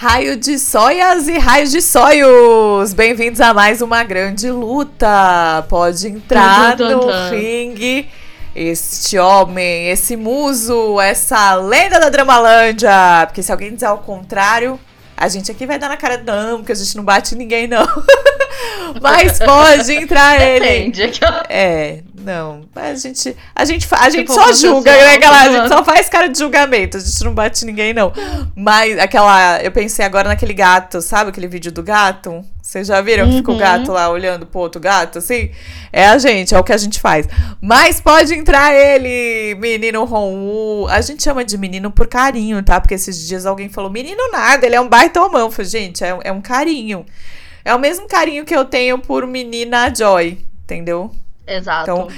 Raio de soias e raios de sonhos! Bem-vindos a mais uma grande luta! Pode entrar no ringue este homem, esse muso, essa lenda da Dramalândia! Porque se alguém dizer ao contrário, a gente aqui vai dar na cara, não, porque a gente não bate ninguém, não. Mas pode entrar ele. Depende. É, não. A gente, a gente, a gente tipo, só julga, né, galera? A gente só faz cara de julgamento. A gente não bate ninguém, não. Mas aquela. Eu pensei agora naquele gato, sabe aquele vídeo do gato? Vocês já viram que fica o uhum. gato lá olhando pro outro gato, assim? É a gente, é o que a gente faz. Mas pode entrar ele, menino Ron. A gente chama de menino por carinho, tá? Porque esses dias alguém falou, menino nada, ele é um baita homão. falei, gente, é, é um carinho. É o mesmo carinho que eu tenho por menina Joy, entendeu? Exato. Então,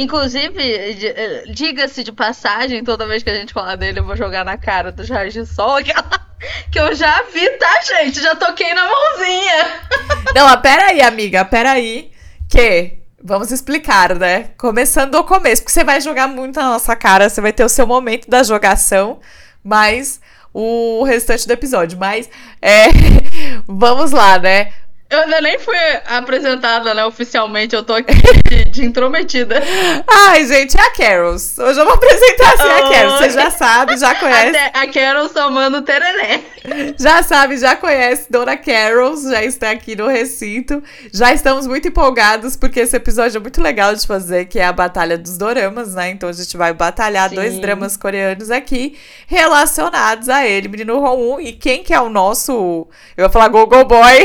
Inclusive, eh, diga-se de passagem, toda vez que a gente falar dele, eu vou jogar na cara do de Sol aquela que eu já vi, tá, gente? Já toquei na mãozinha. Não, peraí, amiga, peraí. Que Vamos explicar, né? Começando do começo, porque você vai jogar muito na nossa cara, você vai ter o seu momento da jogação, mas o restante do episódio. Mas, é, vamos lá, né? Eu ainda nem fui apresentada, né, oficialmente. Eu tô aqui de, de intrometida. Ai, gente, é a Carols. Hoje eu vou apresentar assim a Carols. Você já sabe, já conhece. Até a Carols tomando tereré. Já sabe, já conhece Dona Carols, já está aqui no recinto. Já estamos muito empolgados, porque esse episódio é muito legal de fazer, que é a Batalha dos Doramas, né? Então a gente vai batalhar Sim. dois dramas coreanos aqui, relacionados a ele, Menino Ron E quem que é o nosso... Eu vou falar Go Go Boy...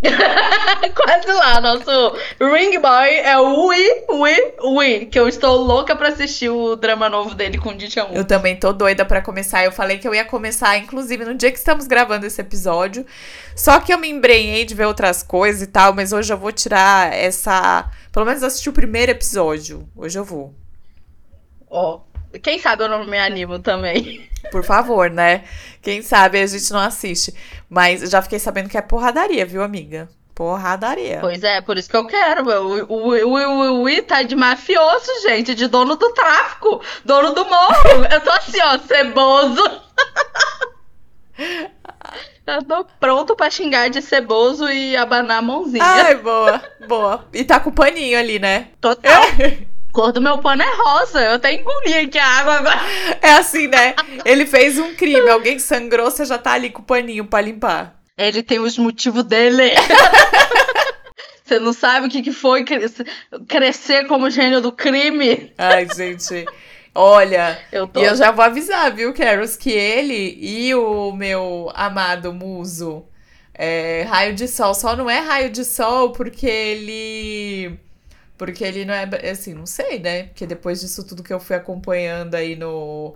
Quase lá, nosso Ring Boy é o Ui, Ui, Ui, que eu estou louca pra assistir o drama novo dele com o Dichan Eu também tô doida pra começar. Eu falei que eu ia começar, inclusive, no dia que estamos gravando esse episódio. Só que eu me embrenhei de ver outras coisas e tal, mas hoje eu vou tirar essa. Pelo menos assistir o primeiro episódio. Hoje eu vou. Ó, oh, quem sabe eu não me animo também. Por favor, né? Quem sabe a gente não assiste. Mas já fiquei sabendo que é porradaria, viu, amiga? Porradaria. Pois é, por isso que eu quero. O, o, o, o, tá de mafioso, gente, de dono do tráfico, dono do morro. Eu tô assim, ó, ceboso. Eu tô pronto pra xingar de ceboso e abanar a mãozinha. Ai, boa, boa. E tá com o paninho ali, né? Total. cor do meu pano é rosa. Eu até engoli aqui a água agora. É assim, né? Ele fez um crime, alguém sangrou, você já tá ali com o paninho pra limpar. Ele tem os motivos dele. Você não sabe o que, que foi crescer como gênio do crime? Ai, gente. Olha, eu tô... e eu já vou avisar, viu, Caros, que ele e o meu amado muso é, raio de sol só não é raio de sol porque ele porque ele não é. Assim, não sei, né? Porque depois disso tudo que eu fui acompanhando aí no.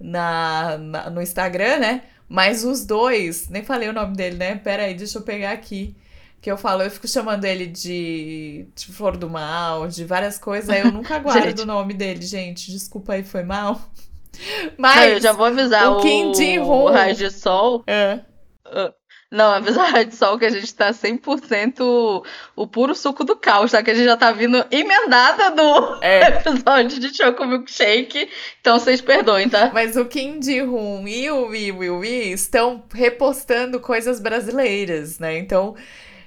Na, na, no Instagram, né? Mas os dois, nem falei o nome dele, né? Pera aí, deixa eu pegar aqui. Que eu falo, eu fico chamando ele de, de Flor do Mal, de várias coisas, aí eu nunca guardo o nome dele, gente. Desculpa aí, foi mal. Mas. eu já vou avisar o, o Kim Ji-hoon. O Raio de Sol. É. Uh, não, apesar de só que a gente tá 100% o puro suco do caos, tá? Que a gente já tá vindo emendada do é. episódio de Choco Milkshake. Então vocês perdoem, tá? Mas o Kim Ji-hoon e o Wee Wee Wee estão repostando coisas brasileiras, né? Então,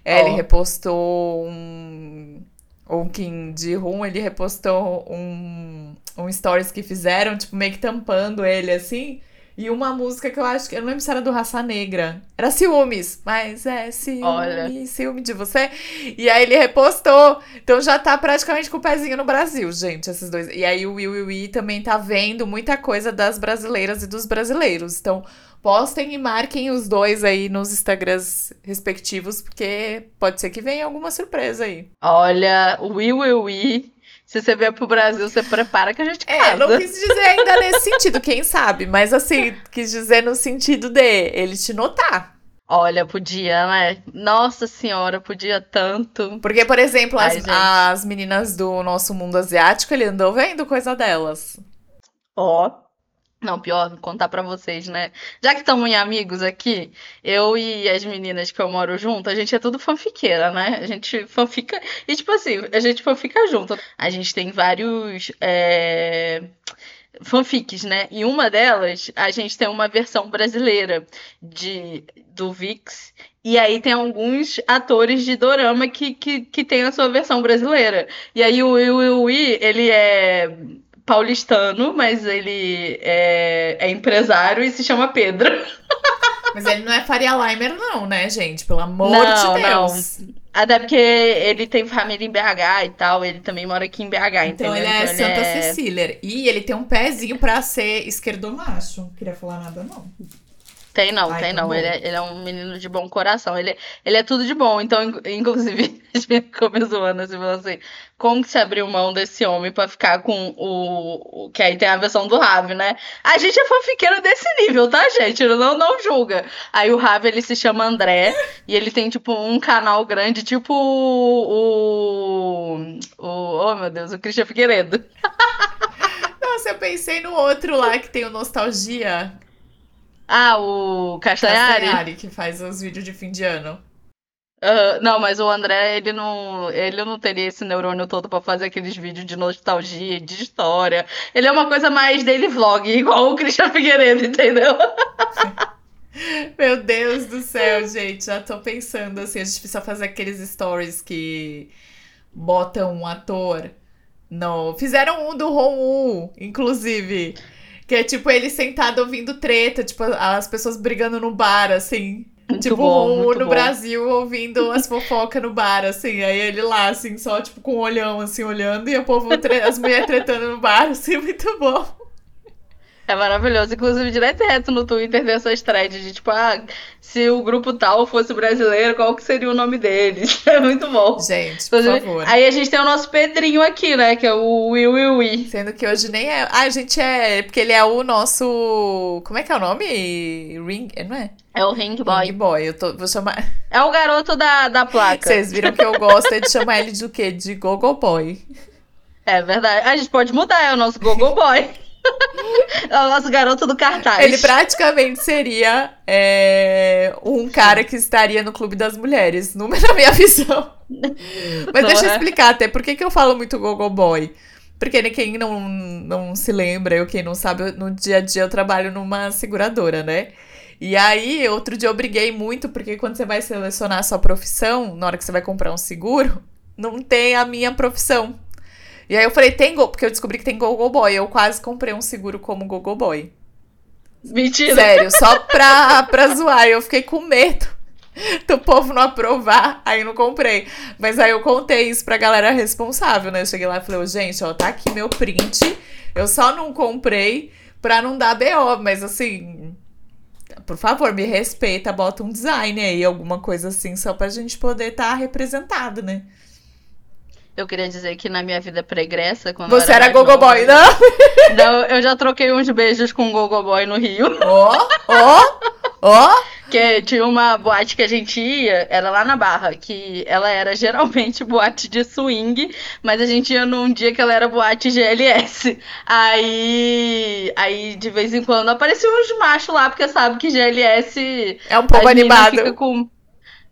é, oh. ele repostou um... O Kim Ji-hoon, ele repostou um, um stories que fizeram, tipo, meio que tampando ele, assim... E uma música que eu acho que. Eu não lembro se era do Raça Negra. Era Ciúmes. Mas é ciúme, Olha. ciúme de você. E aí ele repostou. Então já tá praticamente com o pezinho no Brasil, gente, esses dois. E aí o Will Will Will também tá vendo muita coisa das brasileiras e dos brasileiros. Então postem e marquem os dois aí nos Instagrams respectivos, porque pode ser que venha alguma surpresa aí. Olha, o Will Will Will se você vier pro Brasil, você prepara que a gente casa. É, não quis dizer ainda nesse sentido, quem sabe. Mas assim, quis dizer no sentido de ele te notar. Olha, podia, né? Nossa senhora, podia tanto. Porque, por exemplo, Ai, as, as meninas do nosso mundo asiático, ele andou vendo coisa delas. Ó, não, pior, contar para vocês, né? Já que estamos em amigos aqui, eu e as meninas que eu moro junto, a gente é tudo fanfiqueira, né? A gente fanfica. E, tipo assim, a gente fanfica junto. A gente tem vários. É fanfics, né? E uma delas, a gente tem uma versão brasileira de do Vix. E aí tem alguns atores de dorama que, que, que tem a sua versão brasileira. E aí o Will Will ele é paulistano, mas ele é, é empresário e se chama Pedro. Mas ele não é Faria Limer, não, né, gente? Pelo amor não, de Deus. Não. Até porque ele tem família em BH e tal, ele também mora aqui em BH, então entendeu? Ele é então ele Santa é... Cecília. E ele tem um pezinho pra ser esquerdomacho. Não queria falar nada, não. Tem não, Ai, tem tá não. Ele é, ele é, um menino de bom coração. Ele, ele é tudo de bom. Então, inclusive, a gente ficou zoando assim, falou assim: como que se abriu mão desse homem pra ficar com o, o. Que aí tem a versão do Ravi, né? A gente é fanfiqueiro desse nível, tá, gente? Não, não julga. Aí o Ravi, ele se chama André. e ele tem, tipo, um canal grande, tipo o. o oh, meu Deus, o Christian Figueiredo. Nossa, eu pensei no outro lá que tem o Nostalgia. Ah, o Castanhari? Castanhari, que faz os vídeos de fim de ano. Uh, não, mas o André, ele não, ele não teria esse neurônio todo para fazer aqueles vídeos de nostalgia, de história. Ele é uma coisa mais daily vlog, igual o Christian Figueiredo, entendeu? Meu Deus do céu, gente. Já tô pensando assim, a gente precisa fazer aqueles stories que botam um ator no. Fizeram um do Ron inclusive. Que é tipo ele sentado ouvindo treta, tipo, as pessoas brigando no bar, assim. Muito tipo, bom, no bom. Brasil ouvindo as fofocas no bar, assim. Aí ele lá, assim, só tipo com um olhão, assim, olhando, e o povo, as mulheres tretando no bar, assim, muito bom. É maravilhoso. Inclusive, direto e reto no Twitter dessas threads de tipo, ah, se o grupo tal fosse brasileiro, qual que seria o nome deles? É muito bom. Gente, por favor. Aí a gente tem o nosso Pedrinho aqui, né? Que é o Will Will Will. Sendo que hoje nem é. Ah, a gente é. Porque ele é o nosso. Como é que é o nome? Ring. Não é? É o Ring Boy. Ring Boy, eu tô, vou chamar. É o garoto da, da placa. Vocês viram que eu gosto é de chamar ele de o quê? De Gogo Boy. É verdade. A gente pode mudar, é o nosso Gogo Boy. É o nosso garoto do cartaz. Ele praticamente seria é, um cara que estaria no Clube das Mulheres, na minha visão. Mas deixa eu explicar até por que, que eu falo muito Gogo Boy. Porque quem não, não se lembra, ou quem não sabe, no dia a dia eu trabalho numa seguradora, né? E aí, outro dia eu briguei muito, porque quando você vai selecionar a sua profissão, na hora que você vai comprar um seguro, não tem a minha profissão. E aí eu falei, tem Go, porque eu descobri que tem Gogo Boy. Eu quase comprei um seguro como Gogo Boy. Mentira. Sério, só pra, pra zoar. Eu fiquei com medo do povo não aprovar, aí não comprei. Mas aí eu contei isso pra galera responsável, né? Eu cheguei lá e falei, gente, ó, tá aqui meu print. Eu só não comprei pra não dar BO, mas assim, por favor, me respeita, bota um design aí, alguma coisa assim, só pra gente poder estar tá representado, né? Eu queria dizer que na minha vida pregressa, quando Você era, era gogo boy, não? Não, eu já troquei uns beijos com gogo boy no Rio. Ó, ó, ó. Que tinha uma boate que a gente ia, era lá na Barra, que ela era geralmente boate de swing, mas a gente ia num dia que ela era boate GLS. Aí, aí de vez em quando apareciam uns machos lá, porque sabe que GLS é um pouco animado. Fica com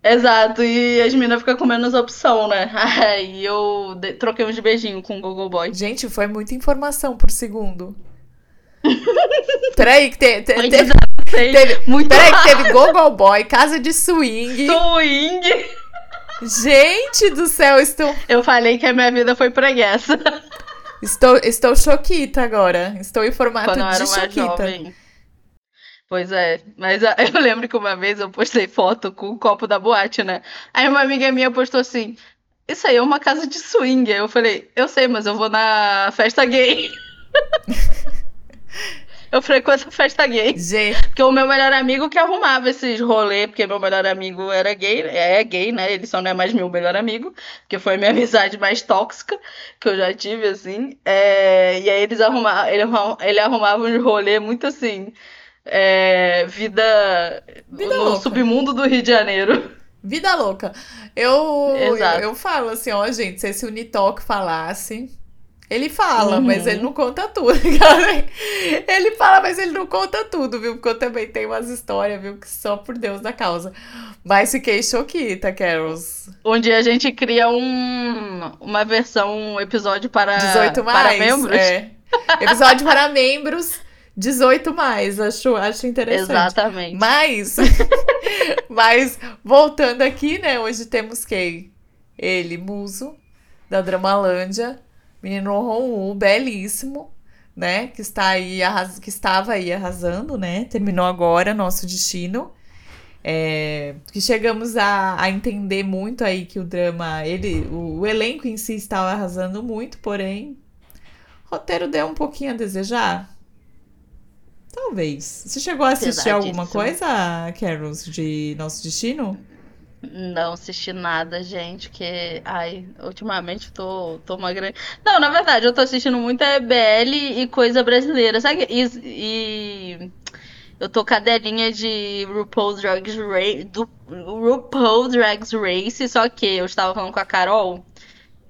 Exato, e as meninas ficam com menos opção, né? Aí eu troquei uns beijinhos com o Google Boy. Gente, foi muita informação por segundo. Peraí, que te, te, teve, teve, muito peraí, que teve Google Boy, casa de swing. Swing! Gente do céu, estou. Eu falei que a minha vida foi preguiça. Estou, estou choquita agora. Estou em formato Quando eu de era choquita. Jovem. Pois é, mas eu lembro que uma vez eu postei foto com o copo da boate, né? Aí uma amiga minha postou assim: Isso aí é uma casa de swing. Aí eu falei: Eu sei, mas eu vou na festa gay. eu frequento a festa gay. Gente. Porque o meu melhor amigo que arrumava esses rolês, porque meu melhor amigo era gay, é gay, né? Ele só não é mais meu melhor amigo, porque foi a minha amizade mais tóxica que eu já tive, assim. É... E aí eles arrumavam, ele, arrumava uns rolês muito assim é, vida, vida no louca. submundo do Rio de Janeiro. Vida louca. Eu, eu, eu, falo assim, ó, gente, se esse Unitalk falasse. Ele fala, uhum. mas ele não conta tudo, cara. Ele fala, mas ele não conta tudo, viu? Porque eu também tenho umas histórias, viu? Que só por Deus da causa. Mas fiquei choquita, Carols. Um dia a gente cria um, uma versão, um episódio para, 18 mais, para membros. É. Episódio para membros 18 mais, acho, acho interessante. Exatamente. Mas, mas voltando aqui, né? Hoje temos quem? Ele, Muso, da Dramalândia, menino Ron belíssimo, né? Que está aí arras... que estava aí arrasando, né? Terminou agora nosso destino. É, que chegamos a, a entender muito aí que o drama, ele, o, o elenco em si estava arrasando muito, porém, o roteiro deu um pouquinho a desejar. Talvez. Você chegou a assistir alguma coisa, Carols, de Nosso Destino? Não assisti nada, gente, que. Ai, ultimamente tô, tô uma grande. Não, na verdade, eu tô assistindo muita BL e coisa brasileira, sabe? E, e... eu tô cadelinha de RuPaul's Drag Race. Do RuPaul's Drag Race, só que eu estava falando com a Carol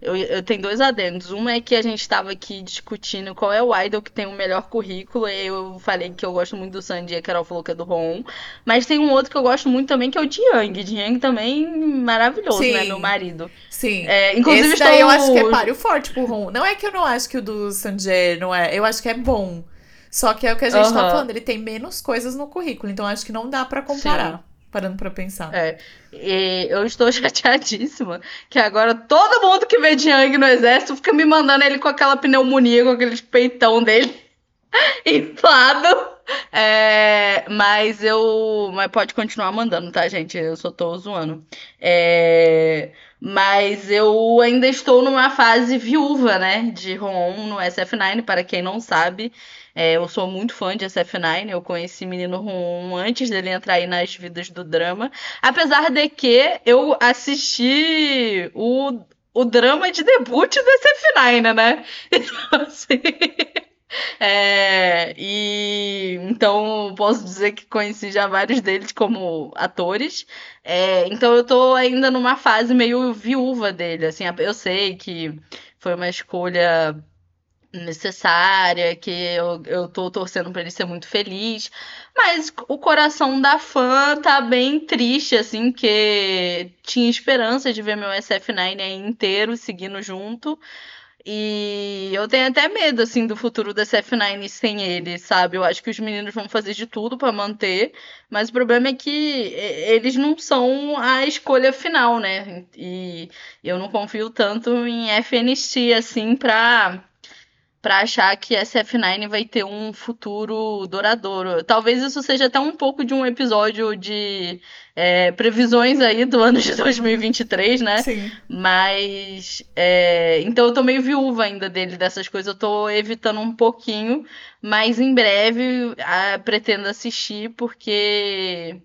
eu, eu tenho dois adendos. Um é que a gente estava aqui discutindo qual é o idol que tem o melhor currículo. E eu falei que eu gosto muito do Sandy, a Carol falou que é do Ron. Mas tem um outro que eu gosto muito também, que é o Jiang. Jiang também maravilhoso, né, Sim. né? Meu marido. Sim. É, inclusive, Esse daí estou... eu acho que é páreo forte pro Ron. Não é que eu não acho que o do Sanjay não é. Eu acho que é bom. Só que é o que a gente uhum. tá falando, ele tem menos coisas no currículo, então acho que não dá para comparar. Sim parando pra pensar. É. E eu estou chateadíssima que agora todo mundo que vê Jiang no exército fica me mandando ele com aquela pneumonia, com aquele peitão dele inflado. É, mas eu. Mas pode continuar mandando, tá, gente? Eu só tô zoando. É, mas eu ainda estou numa fase viúva, né? De Ron no SF9, para quem não sabe. É, eu sou muito fã de SF9, eu conheci Menino Rum antes dele entrar aí nas vidas do drama. Apesar de que eu assisti o, o drama de debut do SF9, né? Então, assim. É, e então posso dizer que conheci já vários deles como atores. É, então eu tô ainda numa fase meio viúva dele. Assim, eu sei que foi uma escolha necessária, que eu, eu tô torcendo para ele ser muito feliz. Mas o coração da fã tá bem triste, assim, que tinha esperança de ver meu SF9 aí inteiro seguindo junto. E eu tenho até medo, assim, do futuro da SF9 sem ele, sabe? Eu acho que os meninos vão fazer de tudo para manter, mas o problema é que eles não são a escolha final, né? E eu não confio tanto em FNX, assim, pra para achar que SF9 vai ter um futuro duradouro. Talvez isso seja até um pouco de um episódio de é, previsões aí do ano de 2023, né? Sim. Mas. É, então eu tô meio viúva ainda dele, dessas coisas. Eu tô evitando um pouquinho, mas em breve a, pretendo assistir, porque.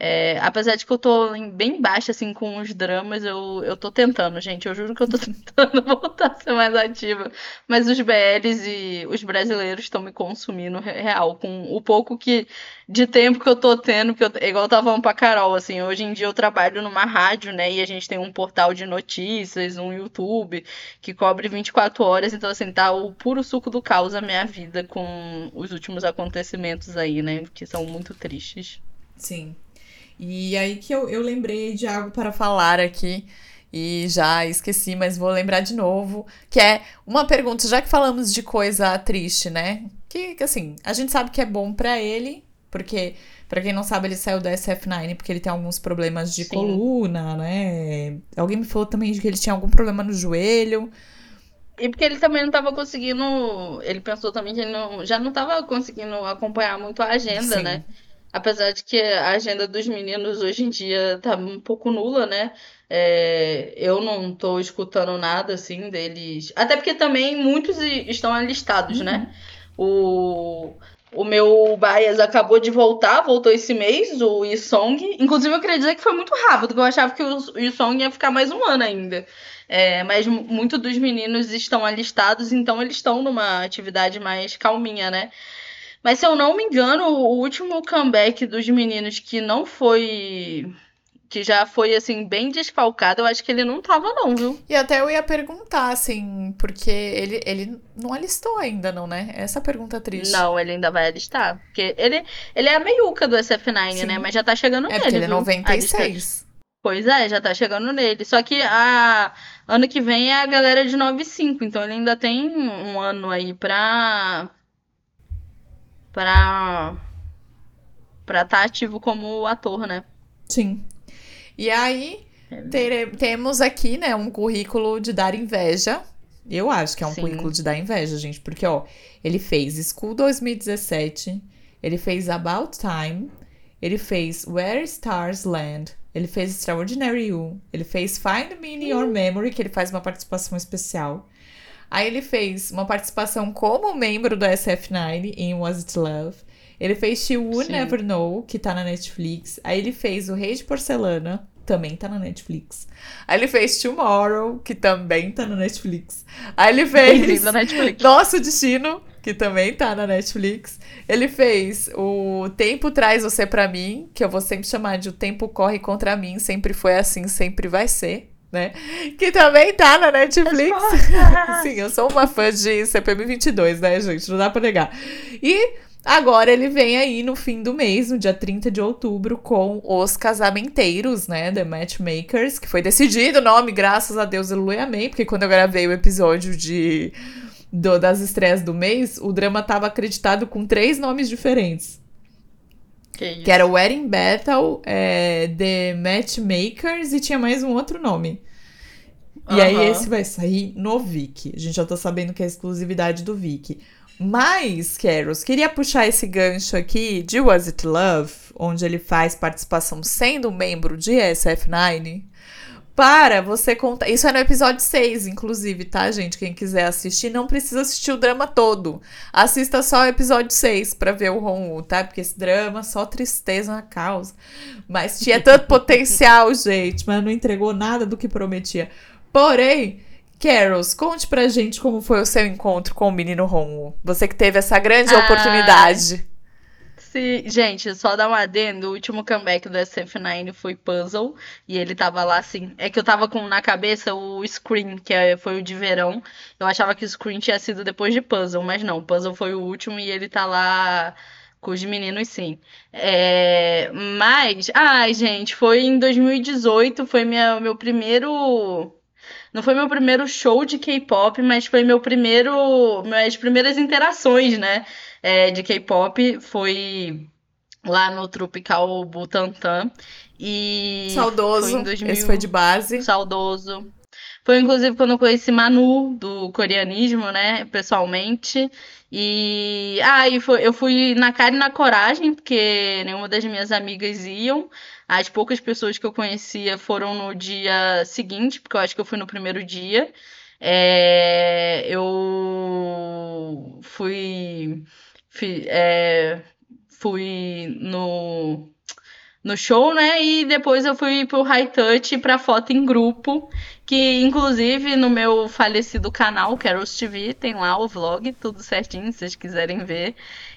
É, apesar de que eu tô bem baixa, assim, com os dramas, eu, eu tô tentando, gente. Eu juro que eu tô tentando voltar a ser mais ativa. Mas os BLs e os brasileiros estão me consumindo real, com o pouco que de tempo que eu tô tendo, que eu, igual eu tava falando pra Carol, assim, hoje em dia eu trabalho numa rádio, né? E a gente tem um portal de notícias, um YouTube que cobre 24 horas, então assim, tá o puro suco do caos a minha vida com os últimos acontecimentos aí, né? Que são muito tristes. Sim. E aí que eu, eu lembrei de algo para falar aqui e já esqueci, mas vou lembrar de novo, que é uma pergunta, já que falamos de coisa triste, né? Que, que assim, a gente sabe que é bom para ele, porque para quem não sabe, ele saiu da SF9 porque ele tem alguns problemas de Sim. coluna, né? Alguém me falou também de que ele tinha algum problema no joelho. E porque ele também não estava conseguindo. Ele pensou também que ele não, já não estava conseguindo acompanhar muito a agenda, Sim. né? Apesar de que a agenda dos meninos hoje em dia tá um pouco nula, né? É, eu não tô escutando nada assim deles. Até porque também muitos estão alistados, né? uhum. né? O, o meu Bias acabou de voltar, voltou esse mês, o Isong. Inclusive, eu queria dizer que foi muito rápido, porque eu achava que o Isong ia ficar mais um ano ainda. É, mas muitos dos meninos estão alistados, então eles estão numa atividade mais calminha, né? Mas se eu não me engano, o último comeback dos meninos que não foi que já foi, assim, bem desfalcado, eu acho que ele não tava, não, viu? E até eu ia perguntar, assim, porque ele, ele não alistou ainda, não, né? Essa pergunta triste. Não, ele ainda vai alistar. Porque ele, ele é a meiuca do SF9, né? Sim. né? Mas já tá chegando é nele. É, porque ele é 96. Pois é, já tá chegando nele. Só que a ano que vem é a galera de 95, então ele ainda tem um ano aí pra. Pra. estar tá ativo como ator, né? Sim. E aí, é. ter, temos aqui, né, um currículo de dar inveja. Eu acho que é um Sim. currículo de dar inveja, gente, porque, ó, ele fez School 2017, ele fez About Time, ele fez Where Stars Land, ele fez Extraordinary You, ele fez Find Me in Your Memory, que ele faz uma participação especial. Aí ele fez uma participação como membro do SF9 em Was It Love. Ele fez She Would Sim. Never Know, que tá na Netflix. Aí ele fez O Rei de Porcelana, também tá na Netflix. Aí ele fez Tomorrow, que também tá na Netflix. Aí ele fez Netflix. Nosso Destino, que também tá na Netflix. Ele fez O Tempo Traz Você para Mim, que eu vou sempre chamar de O Tempo Corre Contra Mim, sempre foi assim, sempre vai ser. Né? Que também tá na Netflix. Sim, eu sou uma fã de CPM 22, né, gente? Não dá pra negar. E Agora ele vem aí no fim do mês, no dia 30 de outubro, com os casamenteiros, né? The Matchmakers, que foi decidido o nome, graças a Deus, aleluia, amém. Porque quando eu gravei o episódio de do, das estreias do mês, o drama tava acreditado com três nomes diferentes. Que, que era Wedding Battle, é, The Matchmakers e tinha mais um outro nome. E uhum. aí esse vai sair no Viki. A gente já tá sabendo que é exclusividade do Viki. Mas, Caros, queria puxar esse gancho aqui de Was It Love, onde ele faz participação sendo membro de SF9, para você contar. Isso é no episódio 6, inclusive, tá, gente? Quem quiser assistir, não precisa assistir o drama todo. Assista só o episódio 6 para ver o Ron tá? Porque esse drama só tristeza na causa. Mas tinha tanto potencial, gente, mas não entregou nada do que prometia. Porém, Carols, conte pra gente como foi o seu encontro com o menino Romulo. Você que teve essa grande ah, oportunidade. Sim, gente, só dar um adendo, o último comeback do SF9 foi Puzzle, e ele tava lá assim, é que eu tava com na cabeça o Scream, que é, foi o de verão, eu achava que o Scream tinha sido depois de Puzzle, mas não, Puzzle foi o último e ele tá lá com os meninos sim. É, mas, ai gente, foi em 2018, foi minha, meu primeiro não foi meu primeiro show de K-pop, mas foi meu primeiro. Minhas primeiras interações, né? É, de K-pop. Foi lá no Tropical Butantan. E. Saudoso. Foi 2000... Esse foi de base. Saudoso. Foi inclusive quando eu conheci Manu, do coreanismo, né? Pessoalmente. E. Ah, e foi, eu fui na cara e na coragem, porque nenhuma das minhas amigas iam. As poucas pessoas que eu conhecia foram no dia seguinte, porque eu acho que eu fui no primeiro dia. É, eu fui, fui, é, fui no no show, né? E depois eu fui pro High Touch pra foto em grupo, que inclusive no meu falecido canal, Carols TV, tem lá o vlog, tudo certinho, se vocês quiserem ver.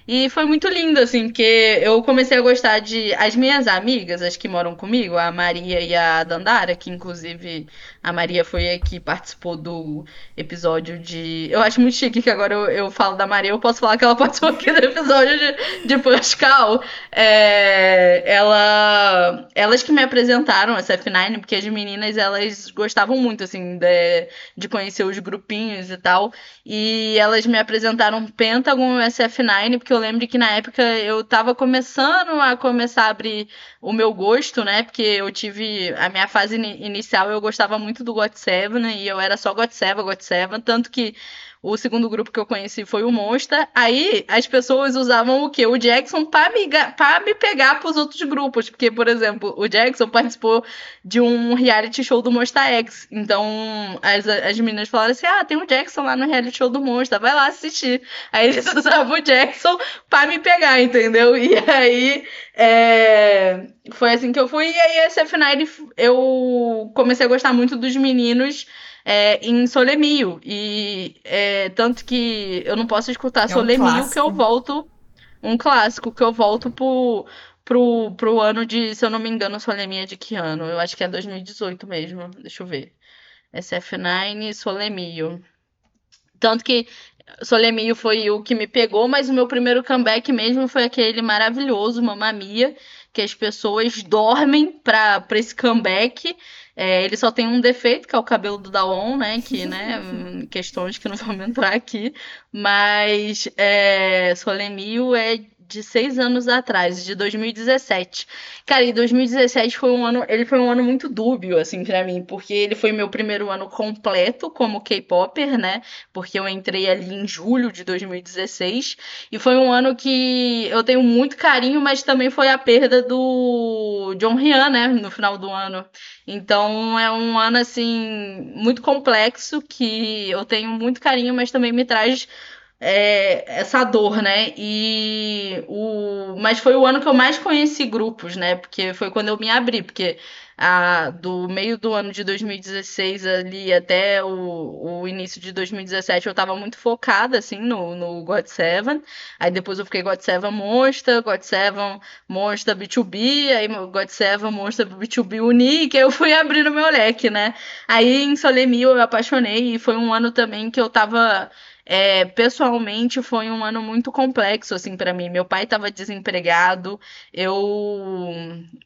E foi muito lindo, assim, porque eu comecei a gostar de. As minhas amigas, as que moram comigo, a Maria e a Dandara, que inclusive a Maria foi a que participou do episódio de. Eu acho muito chique que agora eu, eu falo da Maria, eu posso falar que ela participou aqui do episódio de, de Pascal. É, ela, elas que me apresentaram essa F9, porque as meninas elas gostavam muito, assim, de, de conhecer os grupinhos e tal. E elas me apresentaram Pentagon SF9, porque eu lembro que na época eu tava começando a começar a abrir o meu gosto, né? Porque eu tive a minha fase inicial, eu gostava muito do God Seven e eu era só God Seven, God Seven, tanto que o segundo grupo que eu conheci foi o Monster. Aí as pessoas usavam o quê? O Jackson para me, pra me pegar pros outros grupos. Porque, por exemplo, o Jackson participou de um reality show do Monster X. Então as, as meninas falaram assim: ah, tem o Jackson lá no reality show do Monster, vai lá assistir. Aí eles usavam o Jackson para me pegar, entendeu? E aí é, foi assim que eu fui. E aí, esse F9 eu comecei a gostar muito dos meninos é, em Solemio. E é, tanto que eu não posso escutar é Solemio um que eu volto. Um clássico que eu volto pro, pro, pro ano de, se eu não me engano, Solemia de que ano? Eu acho que é 2018 mesmo. Deixa eu ver. SF9 Solemio. Tanto que Solemio foi o que me pegou, mas o meu primeiro comeback mesmo foi aquele maravilhoso, Mamma Mia, que as pessoas dormem para esse comeback. É, ele só tem um defeito, que é o cabelo do Daon, né? Que, né? questões que não vamos entrar aqui. Mas é, Solemio é de seis anos atrás, de 2017. Cara, e 2017 foi um ano, ele foi um ano muito dúbio, assim, para mim, porque ele foi meu primeiro ano completo como K-Popper, né? Porque eu entrei ali em julho de 2016, e foi um ano que eu tenho muito carinho, mas também foi a perda do John Ryan, né, no final do ano. Então é um ano, assim, muito complexo, que eu tenho muito carinho, mas também me traz é, essa dor, né? E o, mas foi o ano que eu mais conheci grupos, né? Porque foi quando eu me abri, porque a, do meio do ano de 2016 ali até o, o início de 2017 eu tava muito focada assim no, no God Seven. Aí depois eu fiquei God Seven Monster, God Seven Monster B2B, aí God Seven Monster B2B Unique, aí eu fui abrindo meu leque, né? Aí em Solemil eu me apaixonei e foi um ano também que eu tava é, pessoalmente foi um ano muito complexo assim para mim. Meu pai estava desempregado, eu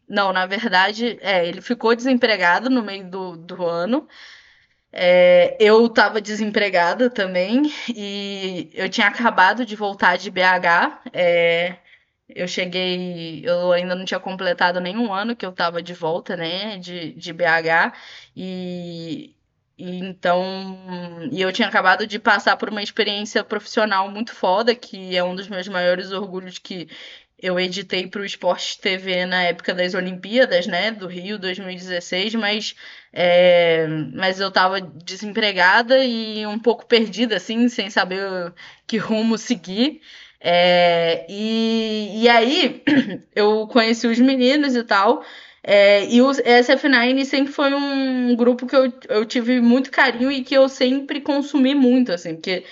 não, na verdade, é, ele ficou desempregado no meio do, do ano. É, eu estava desempregada também e eu tinha acabado de voltar de BH. É, eu cheguei, eu ainda não tinha completado nenhum ano que eu estava de volta, né, de, de BH, e então, e eu tinha acabado de passar por uma experiência profissional muito foda, que é um dos meus maiores orgulhos que eu editei para o Esporte TV na época das Olimpíadas, né, do Rio 2016, mas, é, mas eu estava desempregada e um pouco perdida, assim, sem saber que rumo seguir. É, e, e aí eu conheci os meninos e tal, é, e o SF9 sempre foi um grupo que eu, eu tive muito carinho e que eu sempre consumi muito, assim, porque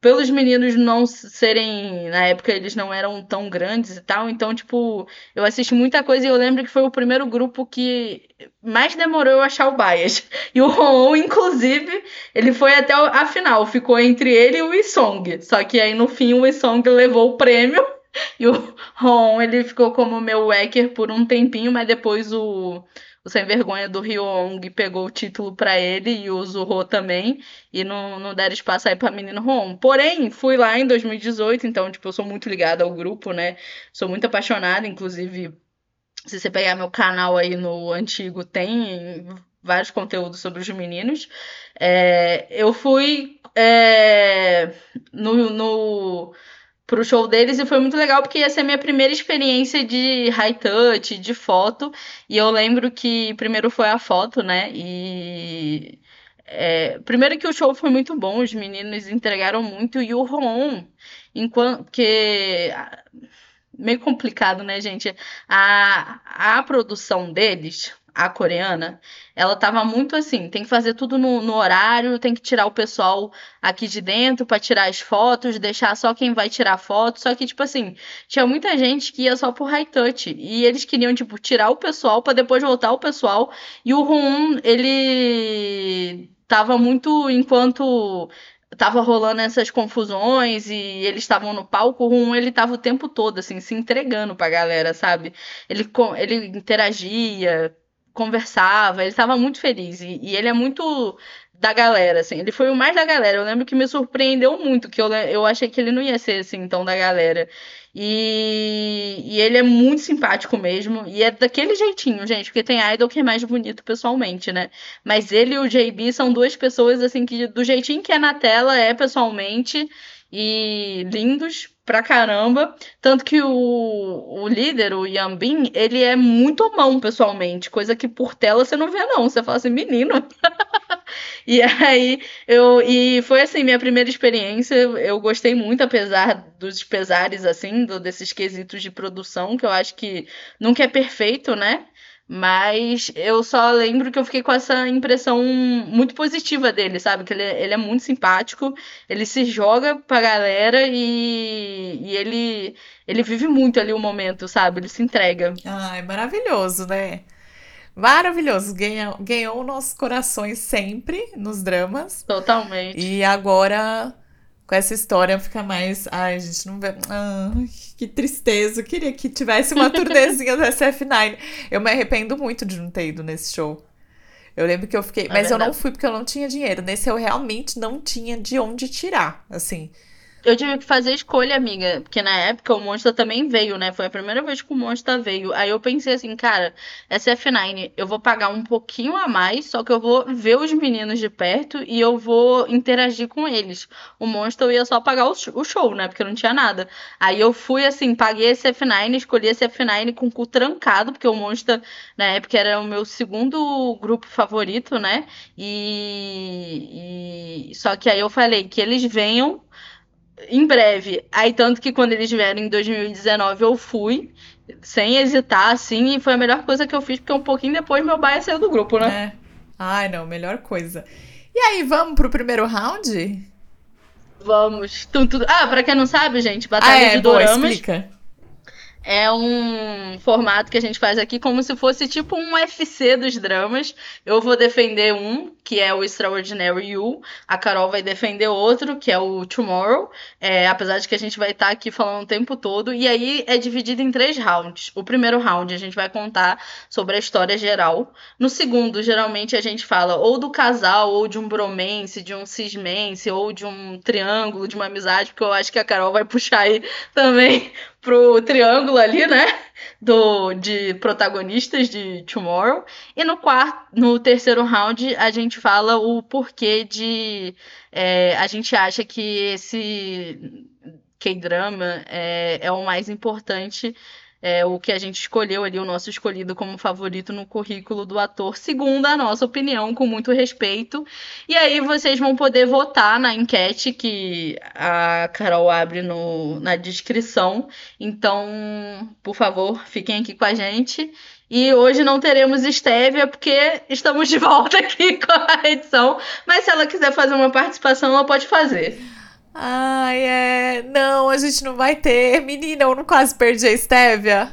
pelos meninos não serem. Na época eles não eram tão grandes e tal, então, tipo, eu assisti muita coisa e eu lembro que foi o primeiro grupo que mais demorou eu achar o Bias. E o Ron, inclusive, ele foi até a final, ficou entre ele e o Isong. Só que aí no fim o Isong levou o prêmio. E o Ron, ele ficou como meu Wecker por um tempinho, mas depois o, o Sem Vergonha do Ryong pegou o título para ele e o Zurro também, e não, não deram espaço aí pra menino Ron. Porém, fui lá em 2018, então, tipo, eu sou muito ligada ao grupo, né? Sou muito apaixonada, inclusive, se você pegar meu canal aí no antigo, tem vários conteúdos sobre os meninos. É, eu fui é, no, no pro show deles e foi muito legal porque ia ser minha primeira experiência de high touch, de foto. E eu lembro que primeiro foi a foto, né? E é, primeiro que o show foi muito bom, os meninos entregaram muito e o Ron, enquanto que meio complicado, né, gente? A, a produção deles a coreana, ela tava muito assim, tem que fazer tudo no, no horário, tem que tirar o pessoal aqui de dentro para tirar as fotos, deixar só quem vai tirar foto, só que tipo assim, tinha muita gente que ia só por high touch. E eles queriam tipo tirar o pessoal para depois voltar o pessoal. E o Rum, ele tava muito enquanto tava rolando essas confusões e eles estavam no palco, o Rum, ele tava o tempo todo, assim, se entregando pra galera, sabe? Ele, ele interagia, conversava, ele estava muito feliz. E, e, ele é muito da galera, assim. Ele foi o mais da galera. Eu lembro que me surpreendeu muito, que eu, eu achei que ele não ia ser assim tão da galera. E, e ele é muito simpático mesmo. E é daquele jeitinho, gente, porque tem idol que é mais bonito pessoalmente, né? Mas ele e o JB são duas pessoas, assim, que do jeitinho que é na tela, é pessoalmente. E lindos, pra caramba. Tanto que o, o líder, o Yambin, ele é muito mão pessoalmente, coisa que por tela você não vê, não. Você fala assim, menino. e aí, eu. E foi assim, minha primeira experiência. Eu gostei muito, apesar dos pesares, assim, do, desses quesitos de produção, que eu acho que nunca é perfeito, né? Mas eu só lembro que eu fiquei com essa impressão muito positiva dele, sabe? Que ele, ele é muito simpático, ele se joga pra galera e, e ele, ele vive muito ali o momento, sabe? Ele se entrega. Ai, maravilhoso, né? Maravilhoso. Ganhou, ganhou nossos corações sempre nos dramas. Totalmente. E agora com essa história fica mais. Ai, a gente não vê. Ah, que tristeza. Eu queria que tivesse uma turnezinha da SF9. Eu me arrependo muito de não ter ido nesse show. Eu lembro que eu fiquei. É mas verdade. eu não fui porque eu não tinha dinheiro. Nesse eu realmente não tinha de onde tirar. Assim eu tive que fazer escolha, amiga. Porque na época o Monster também veio, né? Foi a primeira vez que o Monster veio. Aí eu pensei assim, cara, essa F9 eu vou pagar um pouquinho a mais, só que eu vou ver os meninos de perto e eu vou interagir com eles. O Monster eu ia só pagar o show, né? Porque não tinha nada. Aí eu fui assim, paguei esse F9, escolhi esse F9 com o cu trancado, porque o Monster na época era o meu segundo grupo favorito, né? E, e... só que aí eu falei que eles venham em breve. Aí, tanto que quando eles vieram em 2019, eu fui, sem hesitar, assim, e foi a melhor coisa que eu fiz, porque um pouquinho depois meu pai saiu do grupo, né? É. Ai, não, melhor coisa. E aí, vamos pro primeiro round? Vamos. Tum, tum. Ah, pra quem não sabe, gente, Batalha ah, é, de boa, Doramas. Explica é um formato que a gente faz aqui como se fosse tipo um UFC dos dramas. Eu vou defender um, que é o Extraordinary You. A Carol vai defender outro, que é o Tomorrow. É, apesar de que a gente vai estar tá aqui falando o tempo todo. E aí é dividido em três rounds. O primeiro round a gente vai contar sobre a história geral. No segundo, geralmente a gente fala ou do casal, ou de um bromance, de um cismense, ou de um triângulo, de uma amizade, porque eu acho que a Carol vai puxar aí também pro triângulo ali, né? Do, de protagonistas de Tomorrow. E no quarto, no terceiro round, a gente fala o porquê de. É, a gente acha que esse K-drama é, é o mais importante é, o que a gente escolheu ali, o nosso escolhido como favorito no currículo do ator, segundo a nossa opinião, com muito respeito. E aí vocês vão poder votar na enquete que a Carol abre no, na descrição. Então, por favor, fiquem aqui com a gente. E hoje não teremos Estévia, porque estamos de volta aqui com a edição. Mas se ela quiser fazer uma participação, ela pode fazer. Ai, é. Não, a gente não vai ter. Menina, eu não quase perdi a Estévia.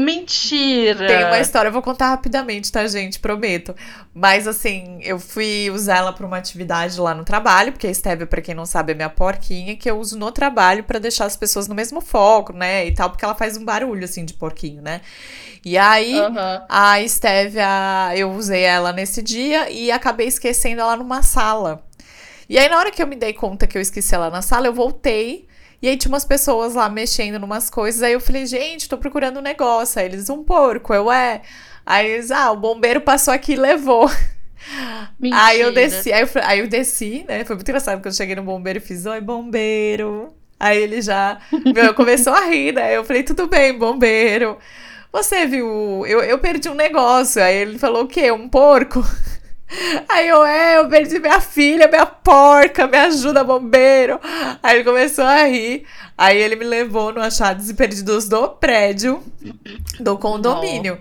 Mentira! Tem uma história, eu vou contar rapidamente, tá, gente? Prometo. Mas assim, eu fui usar ela pra uma atividade lá no trabalho, porque a Estévia, pra quem não sabe, é minha porquinha, que eu uso no trabalho para deixar as pessoas no mesmo foco, né? E tal, porque ela faz um barulho, assim, de porquinho, né? E aí, uhum. a Estévia, eu usei ela nesse dia e acabei esquecendo ela numa sala. E aí, na hora que eu me dei conta que eu esqueci ela na sala, eu voltei. E aí tinha umas pessoas lá mexendo numas coisas. Aí eu falei, gente, tô procurando um negócio. Aí eles, um porco, eu é. Aí eles, ah, o bombeiro passou aqui e levou. Mentira. Aí eu desci, aí eu, aí eu desci, né? Foi muito engraçado quando eu cheguei no bombeiro e fiz, oi, bombeiro. Aí ele já meu, começou a rir, né? Eu falei, tudo bem, bombeiro. Você viu? Eu, eu perdi um negócio. Aí ele falou o quê? Um porco? Aí eu, é, eu perdi minha filha, minha porca, me ajuda, bombeiro. Aí ele começou a rir. Aí ele me levou no Achados e Perdidos do prédio, do condomínio.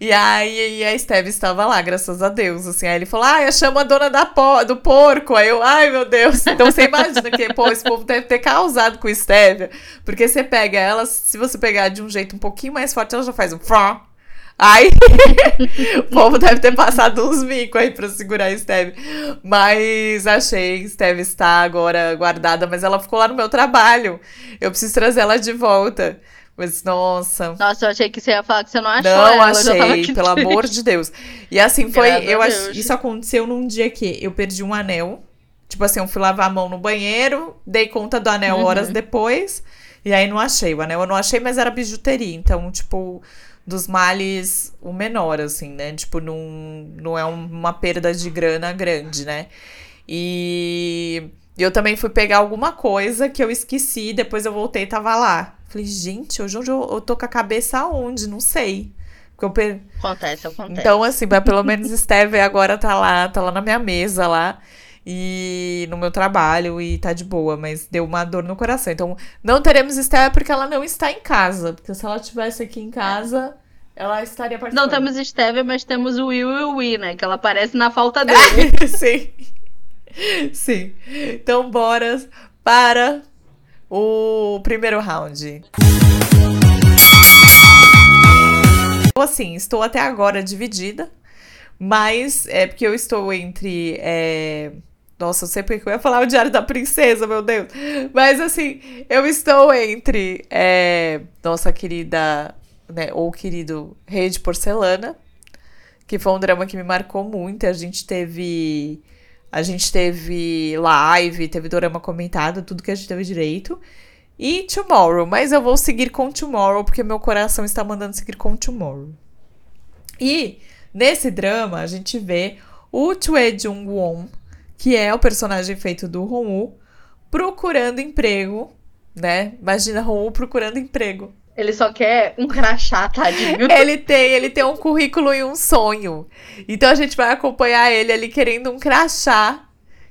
E aí a Esteve estava lá, graças a Deus, assim. Aí ele falou, ah, eu chamo a dona da po do porco. Aí eu, ai, meu Deus. Então você imagina que, pô, esse povo deve ter causado com Esteve. Porque você pega ela, se você pegar de um jeito um pouquinho mais forte, ela já faz um fró, Aí o povo deve ter passado uns micos aí pra segurar a Steve. Mas achei Steve está agora guardada, mas ela ficou lá no meu trabalho. Eu preciso trazer ela de volta. Mas, nossa. Nossa, eu achei que você ia falar que você não achou. Não ela, achei, pelo amor de Deus. E assim foi. eu acho, Isso aconteceu num dia que eu perdi um anel. Tipo assim, eu fui lavar a mão no banheiro, dei conta do anel uhum. horas depois. E aí não achei. O anel eu não achei, mas era bijuteria. Então, tipo, dos males o menor, assim, né? Tipo, não, não é uma perda de grana grande, né? E eu também fui pegar alguma coisa que eu esqueci, depois eu voltei e tava lá. Falei, gente, hoje eu, eu tô com a cabeça aonde? Não sei. Per... Acontece, acontece. Então, assim, mas pelo menos Steve agora tá lá, tá lá na minha mesa lá. E no meu trabalho e tá de boa, mas deu uma dor no coração. Então, não teremos Esther porque ela não está em casa. Porque se ela estivesse aqui em casa, ela estaria participando. Não temos Esther, mas temos o Will e o Wii, né? Que ela aparece na falta dele. Sim. Sim. Então, bora para o primeiro round. Assim, estou até agora dividida, mas é porque eu estou entre. É Nossa, eu sei porque eu ia falar o Diário da Princesa, meu Deus. Mas assim, eu estou entre é, nossa querida, né, ou querido Rei de Porcelana, que foi um drama que me marcou muito. A gente teve. A gente teve live, teve drama comentado, tudo que a gente teve direito. E Tomorrow, mas eu vou seguir com Tomorrow, porque meu coração está mandando seguir com Tomorrow. E nesse drama, a gente vê o Chue Jung-won, que é o personagem feito do Hong-woo, procurando emprego, né? Imagina Hong-woo procurando emprego. Ele só quer um crachá, tadinho. ele tem, ele tem um currículo e um sonho. Então a gente vai acompanhar ele ali querendo um crachá.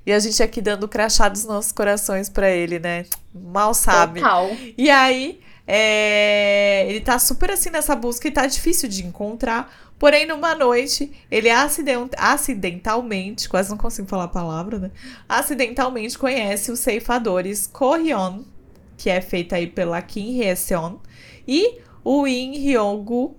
E a gente aqui dando o crachá dos nossos corações para ele, né? Mal sabe. Total. E aí, é... ele tá super assim nessa busca e tá difícil de encontrar. Porém, numa noite, ele acident... acidentalmente, quase não consigo falar a palavra, né? Acidentalmente conhece os ceifadores Koryon, que é feita aí pela Kim Hye-seon, e o In Hyong-gu,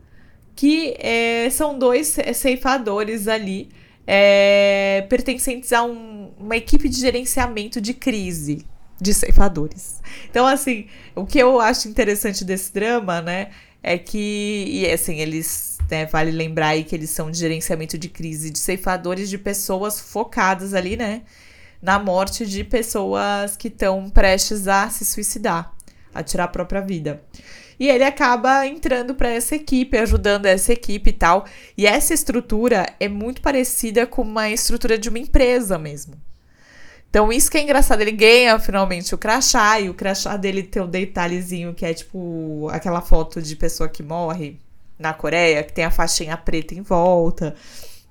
que é, são dois ceifadores ali, é, pertencentes a um, uma equipe de gerenciamento de crise de ceifadores. Então, assim, o que eu acho interessante desse drama, né, é que, e assim, eles, né, vale lembrar aí que eles são de gerenciamento de crise de ceifadores de pessoas focadas ali, né, na morte de pessoas que estão prestes a se suicidar, a tirar a própria vida. E ele acaba entrando para essa equipe, ajudando essa equipe e tal. E essa estrutura é muito parecida com uma estrutura de uma empresa mesmo. Então, isso que é engraçado, ele ganha finalmente o crachá, e o crachá dele tem um detalhezinho que é tipo aquela foto de pessoa que morre na Coreia, que tem a faixinha preta em volta.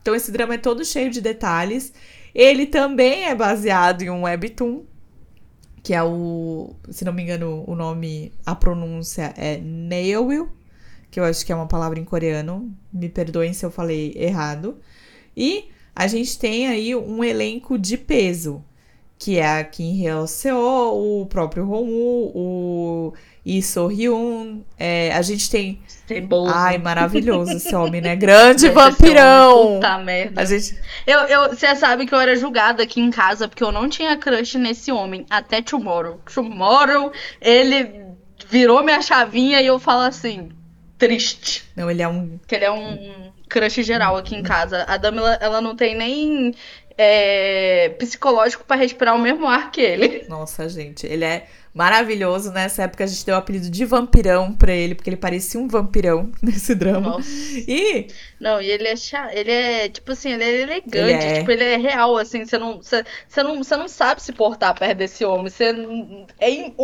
Então, esse drama é todo cheio de detalhes. Ele também é baseado em um webtoon, que é o, se não me engano, o nome, a pronúncia é Neowil, que eu acho que é uma palavra em coreano. Me perdoem se eu falei errado. E a gente tem aí um elenco de peso que é a Kim Hyo-seo, o próprio Hong-woo, o Lee So-hyun, é, a gente tem... Ceboso. Ai, maravilhoso esse homem, né? Grande vampirão! Puta merda. A gente... eu, eu, você sabe que eu era julgada aqui em casa porque eu não tinha crush nesse homem, até Tomorrow. Tomorrow, ele virou minha chavinha e eu falo assim, triste. Não, ele é um... Que ele é um crush geral aqui em casa. A Dama, ela, ela não tem nem é, psicológico para respirar o mesmo ar que ele. Nossa, gente, ele é maravilhoso. Nessa época a gente deu o apelido de vampirão pra ele, porque ele parecia um vampirão nesse drama. Nossa. E. Não, e ele é ele é, tipo assim, ele é elegante, ele é... tipo, ele é real, assim, você não, você, você não, você não sabe se portar perto desse homem. Você é in,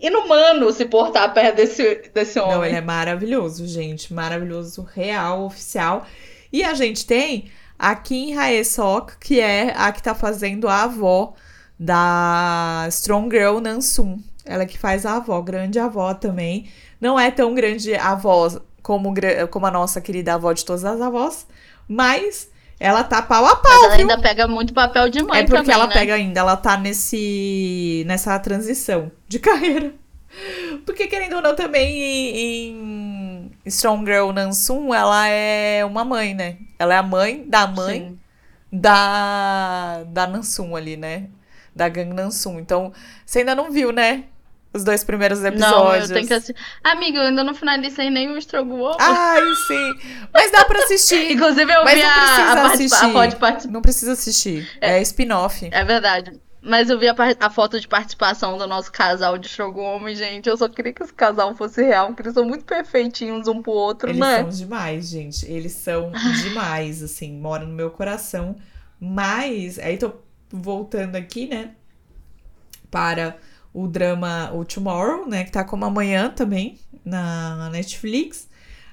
inumano se portar perto desse, desse homem. Não, ele é maravilhoso, gente. Maravilhoso, real, oficial. E a gente tem a Kim Hae-sok, que é a que tá fazendo a avó da Strong Girl Nansum. Ela que faz a avó, grande avó também. Não é tão grande avó como, como a nossa querida avó de todas as avós, mas ela tá pau a pau. Mas ela viu? ainda pega muito papel de mãe É porque também, ela né? pega ainda, ela tá nesse nessa transição de carreira. Porque querendo ou não também em, em Strong Girl Nansum, ela é uma mãe, né? Ela é a mãe da mãe Sim. da, da Nansum ali, né? Da Gang Nansum. Então, você ainda não viu, né? Os dois primeiros episódios. Não, eu tenho que assistir. Amiga, eu ainda não finalizei nem o Estrogonofe. Ai, sim. Mas dá pra assistir. Inclusive, eu Mas vi não a, precisa a, assistir. A Não precisa assistir. É, é spin-off. É verdade. Mas eu vi a, a, foto de participação do nosso casal de Shogun, gente. Eu só queria que esse casal fosse real, porque eles são muito perfeitinhos um pro outro, eles né? Eles são demais, gente. Eles são demais, assim, moram no meu coração. Mas, aí tô voltando aqui, né? Para o drama O Tomorrow, né? Que tá como amanhã também na Netflix.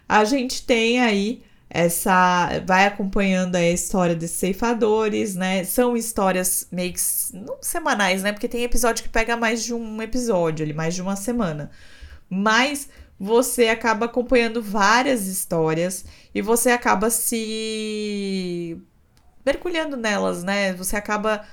A gente tem aí essa vai acompanhando a história dos ceifadores, né? São histórias meio que não semanais, né? Porque tem episódio que pega mais de um episódio, ali, mais de uma semana. Mas você acaba acompanhando várias histórias e você acaba se mergulhando nelas, né? Você acaba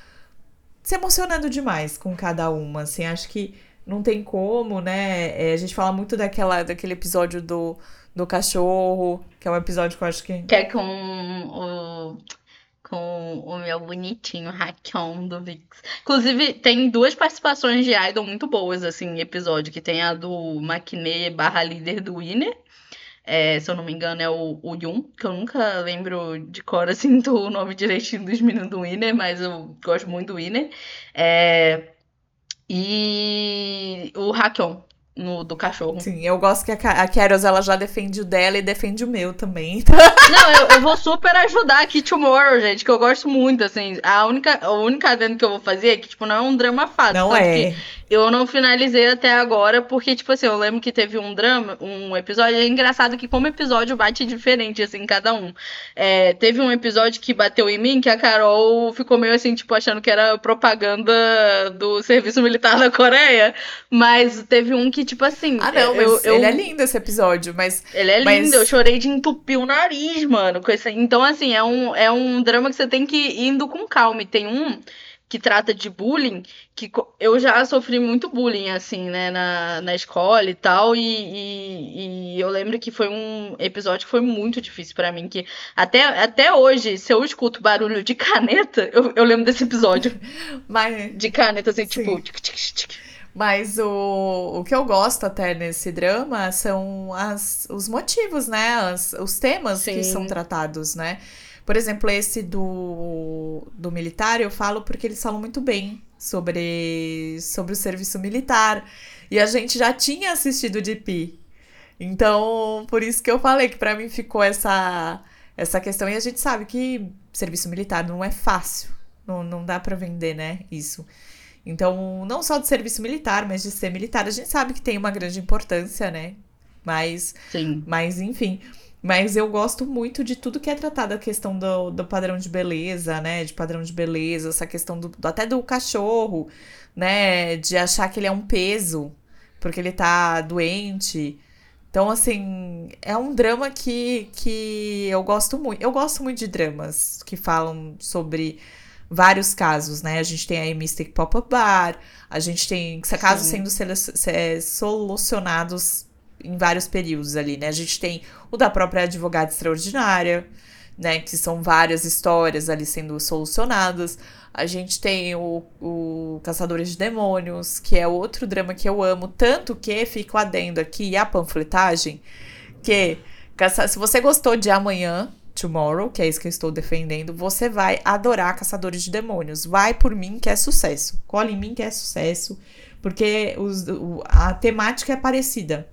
se emocionando demais com cada uma, assim, acho que não tem como, né? É, a gente fala muito daquela, daquele episódio do do cachorro, que é um episódio que eu acho que. Que é com o. com o meu bonitinho Hakon do Vix. Inclusive, tem duas participações de Idol muito boas, assim, episódio, que tem a do Maquinê barra líder do Winner. É, se eu não me engano, é o, o Yun, que eu nunca lembro de cor, assim, do nome direitinho dos meninos do Winner, mas eu gosto muito do Winner. É, e o Hakon, no, do cachorro. Sim, eu gosto que a, a Keros, ela já defende o dela e defende o meu também. Não, eu, eu vou super ajudar aqui Tomorrow, gente, que eu gosto muito, assim. A única, a única adendo que eu vou fazer é que, tipo, não é um drama fácil. Não é. Eu não finalizei até agora, porque, tipo assim, eu lembro que teve um drama, um episódio. É engraçado que, como episódio bate diferente, assim, cada um. É, teve um episódio que bateu em mim, que a Carol ficou meio assim, tipo, achando que era propaganda do serviço militar da Coreia. Mas teve um que, tipo assim. Ah, não, eu, mas eu, ele é lindo esse episódio, mas. Ele é mas... lindo, eu chorei de entupir o nariz, mano. Com esse... Então, assim, é um, é um drama que você tem que ir indo com calma. E tem um que trata de bullying, que eu já sofri muito bullying, assim, né, na, na escola e tal, e, e, e eu lembro que foi um episódio que foi muito difícil para mim, que até, até hoje, se eu escuto barulho de caneta, eu, eu lembro desse episódio. Mas... De caneta, assim, Sim. tipo... Tic, tic, tic. Mas o, o que eu gosto até nesse drama são as, os motivos, né? As, os temas Sim. que são tratados, né? Por exemplo, esse do, do militar, eu falo porque eles falam muito bem sobre, sobre o serviço militar. E a gente já tinha assistido de Pi. Então, por isso que eu falei que para mim ficou essa, essa questão. E a gente sabe que serviço militar não é fácil. Não, não dá para vender, né? Isso. Então, não só de serviço militar, mas de ser militar, a gente sabe que tem uma grande importância, né? Mas, Sim. mas enfim. Mas eu gosto muito de tudo que é tratado a questão do, do padrão de beleza, né? De padrão de beleza, essa questão do, até do cachorro, né? De achar que ele é um peso, porque ele tá doente. Então, assim, é um drama que, que eu gosto muito. Eu gosto muito de dramas que falam sobre vários casos, né? A gente tem aí Mystic Pop-Up Bar, a gente tem casos sendo solucionados em vários períodos ali, né? A gente tem o da própria advogada extraordinária, né? Que são várias histórias ali sendo solucionadas. A gente tem o, o Caçadores de Demônios, que é outro drama que eu amo, tanto que fico adendo aqui a panfletagem, que se você gostou de Amanhã, Tomorrow, que é isso que eu estou defendendo, você vai adorar Caçadores de Demônios. Vai por mim que é sucesso. Cola em mim que é sucesso, porque os, o, a temática é parecida.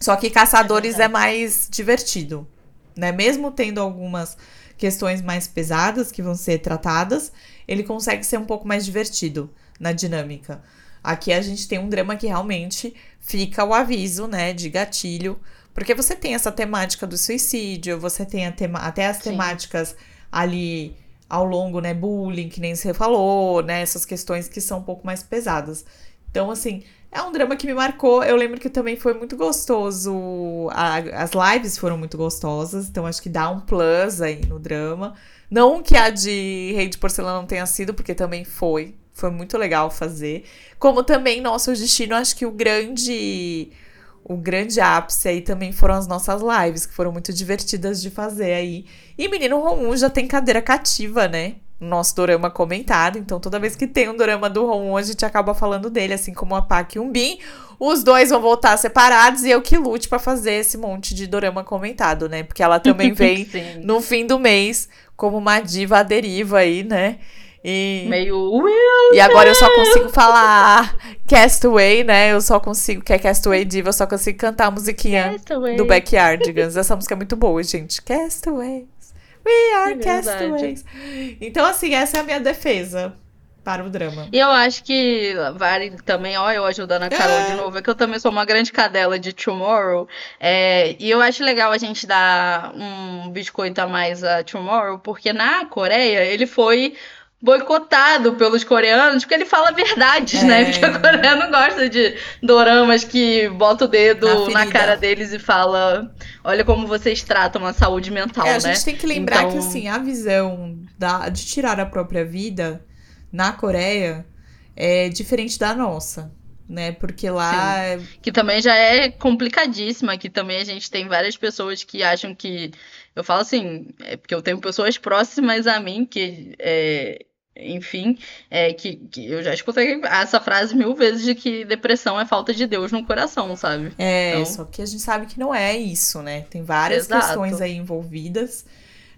Só que Caçadores é, é mais divertido, né? Mesmo tendo algumas questões mais pesadas que vão ser tratadas, ele consegue ser um pouco mais divertido na dinâmica. Aqui a gente tem um drama que realmente fica o aviso, né, de gatilho, porque você tem essa temática do suicídio, você tem tema até as Sim. temáticas ali ao longo, né, bullying, que nem você falou, né, essas questões que são um pouco mais pesadas. Então, assim, é um drama que me marcou. Eu lembro que também foi muito gostoso. A, as lives foram muito gostosas, então acho que dá um plus aí no drama. Não que a de Rei de Porcelana não tenha sido, porque também foi. Foi muito legal fazer. Como também Nosso Destino, acho que o grande o grande ápice aí também foram as nossas lives, que foram muito divertidas de fazer aí. E Menino Romun já tem cadeira cativa, né? Nosso dorama comentado. Então, toda vez que tem um dorama do Ron, a gente acaba falando dele, assim como a Pac e um Bin. Os dois vão voltar separados e eu que lute para fazer esse monte de dorama comentado, né? Porque ela também vem no fim do mês como uma diva à deriva aí, né? E, Meio. E agora eu só consigo falar Castaway, né? Eu só consigo, que é Castaway Diva, eu só consigo cantar a musiquinha Castaway. do Backyardigans. Essa música é muito boa, gente. Castaway. We are é castaways. Então, assim, essa é a minha defesa para o drama. E eu acho que vale também, ó, eu ajudando a Carol é. de novo, é que eu também sou uma grande cadela de Tomorrow. É, e eu acho legal a gente dar um biscoito a mais a Tomorrow, porque na Coreia ele foi boicotado pelos coreanos, porque ele fala verdades, né? é. né? Porque o coreano gosta de doramas que bota o dedo na, na, cara deles e fala: olha como vocês tratam a saúde mental, é, né? A gente tem que lembrar então... que assim, a visão da, de tirar a própria vida na Coreia é diferente da nossa. né? Porque lá. É que também já é complicadíssima, que também a gente tem várias pessoas que acham que. Eu falo assim, é porque eu tenho pessoas próximas a mim que. É, enfim, é, que, que, eu já escutei essa frase mil vezes de que depressão é falta de Deus no coração, sabe? É, então... só que a gente sabe que não é isso, né? Tem várias Exato. questões aí envolvidas.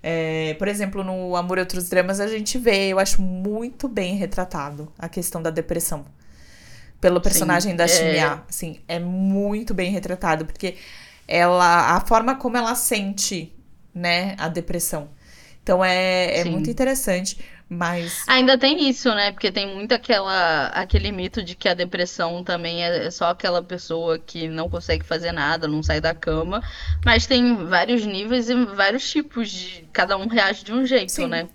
É, por exemplo, no Amor e Outros Dramas a gente vê, eu acho muito bem retratado a questão da depressão pelo personagem Sim, da Shimia. É... Assim, é muito bem retratado, porque ela. A forma como ela sente, né, a depressão. Então é, é muito interessante. Mas. Ainda tem isso, né? Porque tem muito aquela, aquele mito de que a depressão também é, é só aquela pessoa que não consegue fazer nada, não sai da cama. Mas tem vários níveis e vários tipos de. Cada um reage de um jeito, Sim. né?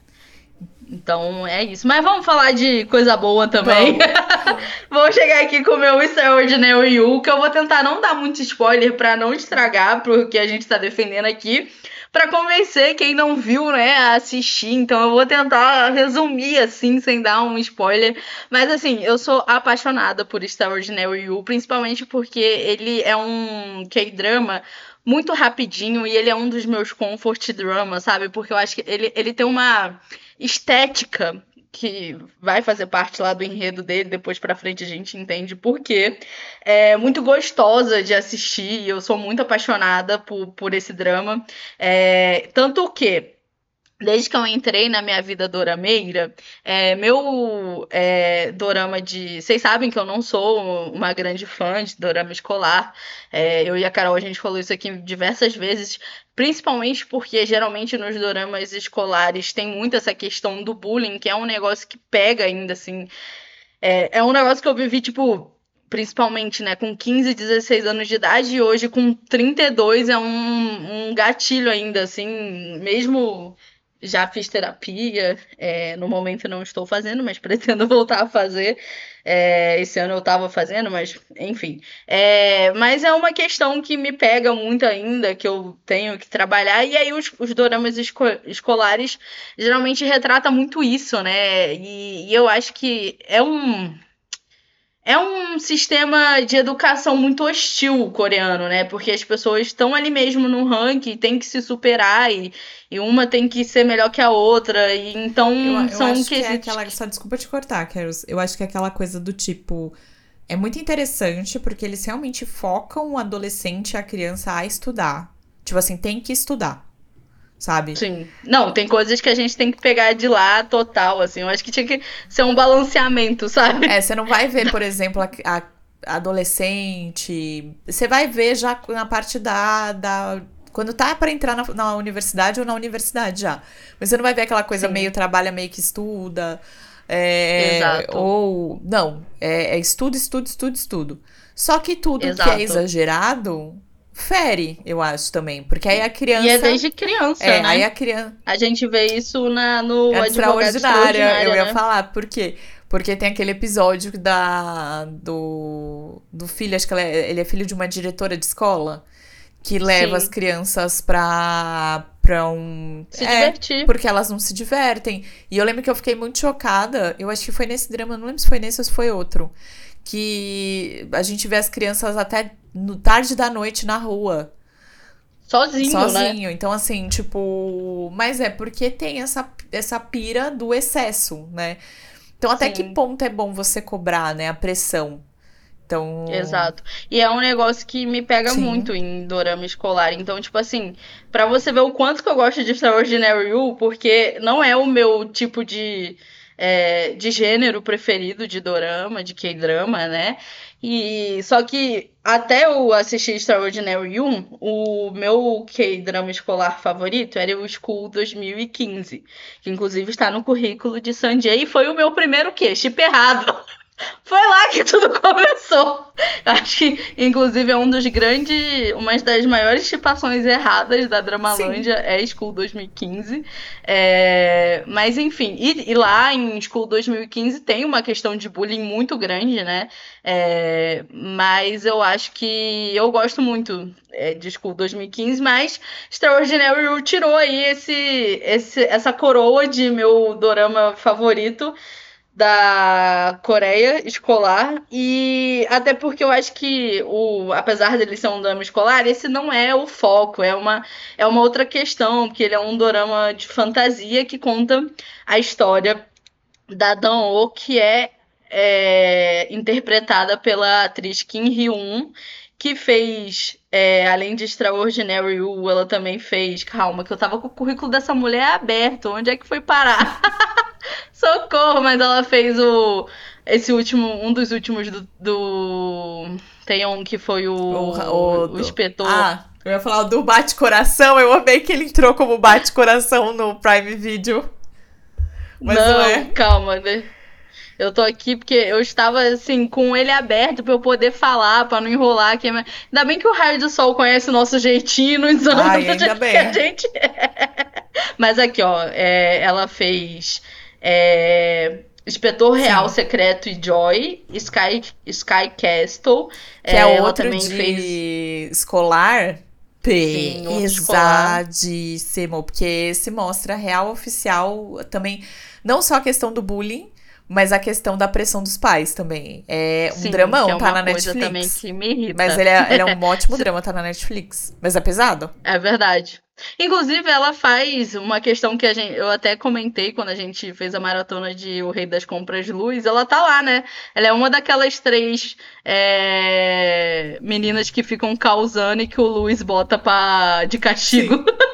Então é isso. Mas vamos falar de coisa boa também. vou chegar aqui com o meu Extraordinary You, que eu vou tentar não dar muito spoiler para não estragar pro que a gente tá defendendo aqui, para convencer quem não viu, né, a assistir. Então eu vou tentar resumir assim, sem dar um spoiler. Mas assim, eu sou apaixonada por Extraordinary You, principalmente porque ele é um K-drama muito rapidinho e ele é um dos meus comfort dramas, sabe? Porque eu acho que ele, ele tem uma estética que vai fazer parte lá do enredo dele, depois pra frente a gente entende por quê. É muito gostosa de assistir, eu sou muito apaixonada por, por esse drama. É, tanto que Desde que eu entrei na minha vida dorameira, é, meu é, dorama de. Vocês sabem que eu não sou uma grande fã de dorama escolar. É, eu e a Carol, a gente falou isso aqui diversas vezes, principalmente porque geralmente nos doramas escolares tem muito essa questão do bullying, que é um negócio que pega ainda, assim. É, é um negócio que eu vivi, tipo, principalmente, né, com 15, 16 anos de idade, e hoje com 32 é um, um gatilho ainda, assim, mesmo já fiz terapia, é, no momento não estou fazendo, mas pretendo voltar a fazer. É, esse ano eu estava fazendo, mas enfim. É, mas é uma questão que me pega muito ainda, que eu tenho que trabalhar. E aí os, os doramas esco escolares geralmente retratam muito isso, né? E, e eu acho que é um é um sistema de educação muito hostil coreano, né? Porque as pessoas estão ali mesmo no ranking, tem que se superar e, e uma tem que ser melhor que a outra. E então eu, eu são acho que é aquela só desculpa te cortar, Keros. Eu acho que é aquela coisa do tipo é muito interessante porque eles realmente focam o adolescente, a criança a estudar. Tipo assim, tem que estudar sabe? Sim. Não, tem coisas que a gente tem que pegar de lá total, assim. Eu acho que tinha que ser um balanceamento, sabe? É, você não vai ver, por exemplo, a, a adolescente. Você vai ver já na parte da. da quando tá para entrar na, na, universidade ou na universidade já. Mas você não vai ver aquela coisa Sim. meio trabalha, meio que estuda. É, Exato. Ou. Não, é, é estudo, estudo, estudo, estudo. Só que tudo Exato. que é exagerado fere, eu acho também. Porque aí a criança. E é desde criança, é, né? Aí a criança. A gente vê isso na, no é extraordinária. Eu ia né? falar, por quê? Porque tem aquele episódio da, do, do filho, acho que ele é, ele é filho de uma diretora de escola, que leva Sim. as crianças pra, pra um. Se é, divertir. Porque elas não se divertem. E eu lembro que eu fiquei muito chocada. Eu acho que foi nesse drama, não lembro se foi nesse ou se foi outro. Que a gente vê as crianças até no tarde da noite na rua. Sozinho, Sozinho. Né? Então, assim, tipo. Mas é porque tem essa, essa pira do excesso, né? Então, até Sim. que ponto é bom você cobrar, né? A pressão. Então... Exato. E é um negócio que me pega Sim. muito em dorama escolar. Então, tipo assim, para você ver o quanto que eu gosto de Extraordinary You, porque não é o meu tipo de, é, de gênero preferido de dorama, de K-drama, né? E só que até eu assistir Extraordinary 1, o meu K-drama escolar favorito era o School 2015, que inclusive está no currículo de Sanjay e foi o meu primeiro que chip errado. Foi lá que tudo começou. Acho que, inclusive, é um dos grandes. Uma das maiores tipações erradas da Dramalândia Sim. é School 2015. É, mas, enfim, e, e, lá em School 2015 tem uma questão de bullying muito grande, né? É, mas eu acho que eu gosto muito é, de School 2015, mas Extraordinary tirou aí esse, esse, essa coroa de meu dorama favorito da Coreia escolar e até porque eu acho que o apesar dele ser um drama escolar esse não é o foco é uma é uma outra questão porque ele é um drama de fantasia que conta a história da Dan Oh que é, é interpretada pela atriz Kim Hyun que fez, é, além de Extraordinary You, ela também fez. Calma, que eu tava com o currículo dessa mulher aberto. Onde é que foi parar? Socorro, mas ela fez o. Esse último, um dos últimos do. do tem um que foi o. O, o, o inspetor. Ah, eu ia falar do Bate-Coração. Eu amei que ele entrou como Bate-Coração no Prime Video. Mas não, não é. calma, né? Eu tô aqui porque eu estava assim com ele aberto para eu poder falar, para não enrolar aqui. Ainda bem que o Raio do Sol conhece o nosso jeitinho nos anos Ai, ainda bem. que a gente é. Mas aqui, ó, é, ela fez é, Inspetor Real Sim. Secreto e Joy, Sky, Sky Castle. Que é, é outro também de fez... escolar pesadíssimo, porque se mostra real oficial também, não só a questão do bullying, mas a questão da pressão dos pais também. É um Sim, dramão, é tá na Netflix. também que me irrita. Mas ele é, ele é um ótimo drama, tá na Netflix. Mas é pesado. É verdade. Inclusive, ela faz uma questão que a gente, eu até comentei quando a gente fez a maratona de O Rei das Compras Luz. Ela tá lá, né? Ela é uma daquelas três é, meninas que ficam causando e que o Luiz bota pra, de castigo.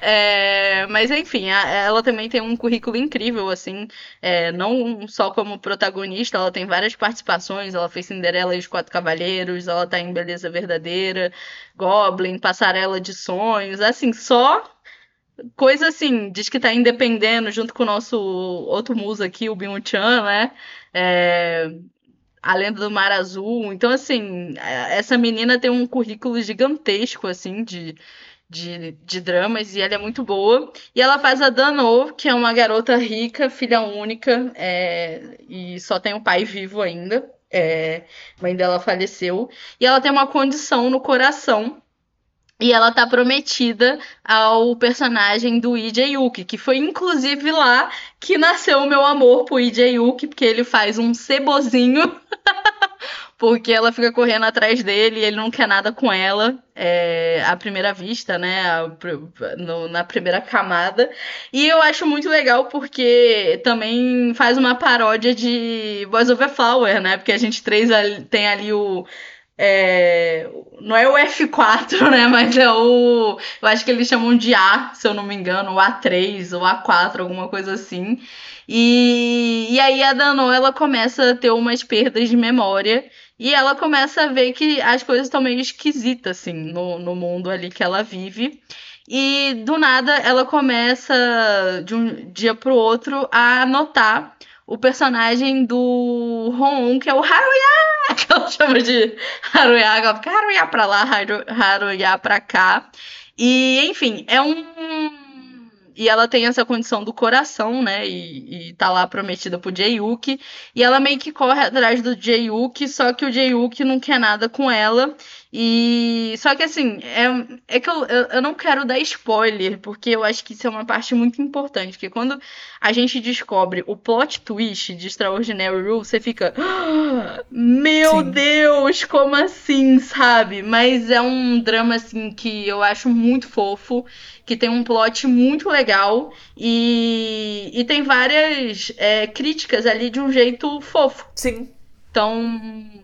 É, mas enfim, a, ela também tem um currículo incrível, assim, é, não só como protagonista, ela tem várias participações, ela fez Cinderela e os Quatro Cavaleiros, ela tá em Beleza Verdadeira, Goblin, Passarela de Sonhos, assim, só coisa assim, diz que tá independendo junto com o nosso outro muso aqui, o Byung Chan, né? É, a Lenda do Mar Azul. Então, assim, essa menina tem um currículo gigantesco, assim, de, de, de dramas e ela é muito boa. E ela faz a Dano, que é uma garota rica, filha única, é, e só tem o um pai vivo ainda. É, mãe dela faleceu. E ela tem uma condição no coração. E ela tá prometida ao personagem do Lee Yuki, que foi inclusive lá que nasceu o meu amor por Lee Yuki, porque ele faz um cebozinho porque ela fica correndo atrás dele e ele não quer nada com ela é, à primeira vista, né? no, na primeira camada. E eu acho muito legal porque também faz uma paródia de Boys Over Flower, né? Porque a gente três tem ali o. É, não é o F4, né? Mas é o. Eu acho que eles chamam de A, se eu não me engano, o A3 ou A4, alguma coisa assim. E, e aí a Dano ela começa a ter umas perdas de memória e ela começa a ver que as coisas estão meio esquisitas, assim, no, no mundo ali que ela vive. E do nada ela começa, de um dia pro outro, a notar o personagem do Ron, que é o Haruya, que ela chama de Haruya, ela fica Haruya pra lá, Haru, Haruya pra cá. E, enfim, é um e ela tem essa condição do coração, né? E, e tá lá prometida pro Jayuki. E ela meio que corre atrás do Jayuki, só que o Jayuki não quer nada com ela. E só que assim, é, é que eu, eu, eu, não quero dar spoiler, porque eu acho que isso é uma parte muito importante. Porque quando a gente descobre o plot twist de Extraordinary Rule, você fica. Ah, meu Sim. Deus, como assim, sabe? Mas é um drama assim que eu acho muito fofo, que tem um plot muito legal e, e tem várias é, críticas ali de um jeito fofo. Sim. Então,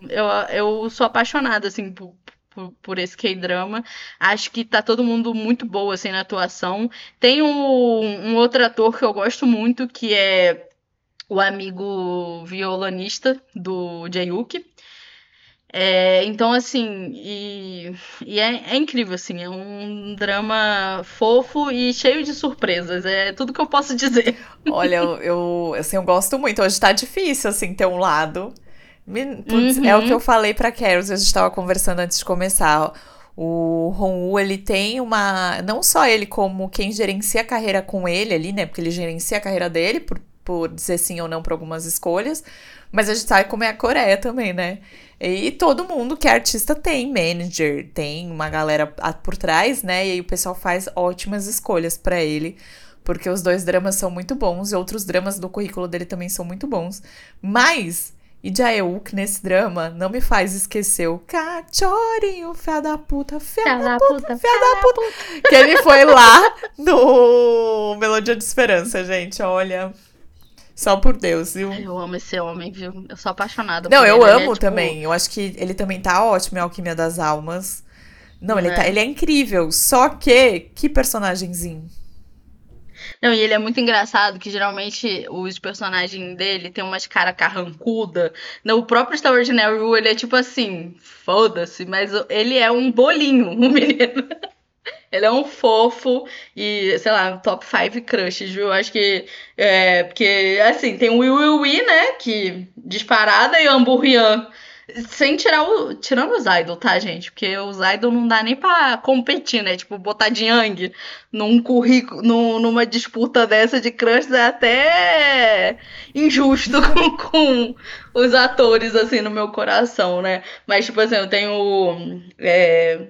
eu, eu sou apaixonada, assim, por, por, por esse K-drama. Acho que tá todo mundo muito boa, assim, na atuação. Tem um, um outro ator que eu gosto muito, que é o amigo violonista do Jayuki. É, então, assim, e, e é, é, incrível, assim, é um drama fofo e cheio de surpresas, é tudo que eu posso dizer. Olha, eu, assim, eu gosto muito, hoje tá difícil, assim, ter um lado Putz, uhum. É o que eu uhum. falei pra Carol, a gente estava conversando antes de começar. O Ronwu, ele tem uma. Não só ele, como quem gerencia a carreira com ele ali, né? Porque ele gerencia a carreira dele, por, por dizer sim ou não para algumas escolhas. Mas a gente sabe como é a Coreia também, né? E todo mundo que é artista tem manager, tem uma galera por trás, né? E aí o pessoal faz ótimas escolhas para ele porque os dois dramas são muito bons e outros dramas do currículo dele também são muito bons. Mas e Jaeuk nesse drama não me faz esquecer o cachorinho, fé da puta, fé da puta, fé da puta. Que ele foi lá no Melodia de Esperança, gente. Olha. Só por Deus, viu? Eu amo esse homem, viu? Eu sou apaixonada Não, eu ele. amo é, tipo... também. Eu acho que ele também tá ótimo em Alquimia das Almas. Não, ele, é. Tá, ele é incrível. Só que, que personagemzinho. Não, e ele é muito engraçado, que geralmente os personagens dele tem umas cara carrancuda. No próprio Extraordinary Rule, ele é tipo assim, foda-se, mas ele é um bolinho, o menino. Ele é um fofo e, sei lá, top 5 crushes, viu? Acho que. É, porque, assim, tem o Will Will né? Que disparada e o Amburrian sem tirar o. Tirando os idol, tá, gente? Porque os idol não dá nem pra competir, né? Tipo, botar de Yang num currículo, num, numa disputa dessa de crush é até injusto com, com, os atores, assim, no meu coração, né? Mas, tipo assim, eu tenho. É,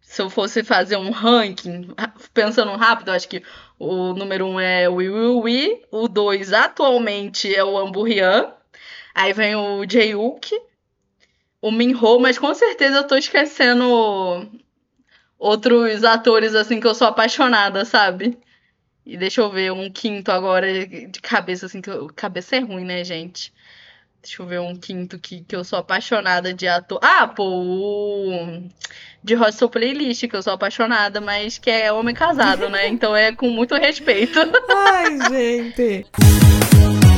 se eu fosse fazer um ranking, pensando rápido, acho que o número um é o Wee o dois atualmente é o Amburrian, aí vem o Jaeuk, o Minho, mas com certeza eu tô esquecendo outros atores assim que eu sou apaixonada, sabe? E deixa eu ver um quinto agora de cabeça, assim, que eu... cabeça é ruim, né, gente? Deixa eu ver um quinto que, que eu sou apaixonada de ator. Ah, pô, o... de Hostel Playlist, que eu sou apaixonada, mas que é homem casado, né? Então é com muito respeito. Ai, gente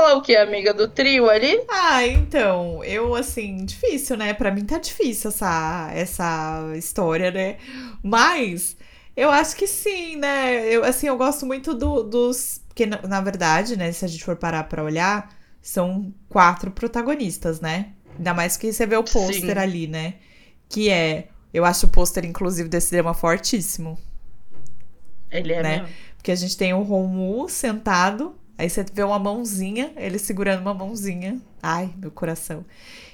falar o que, amiga do trio ali? Ah, então, eu assim, difícil, né? Para mim tá difícil essa, essa história, né? Mas eu acho que sim, né? Eu, assim, eu gosto muito do, dos. Porque, na, na verdade, né, se a gente for parar pra olhar, são quatro protagonistas, né? Ainda mais que você vê o pôster ali, né? Que é. Eu acho o pôster, inclusive, desse drama fortíssimo. Ele é né? Mesmo. Porque a gente tem o Romu sentado Aí você vê uma mãozinha, ele segurando uma mãozinha. Ai, meu coração.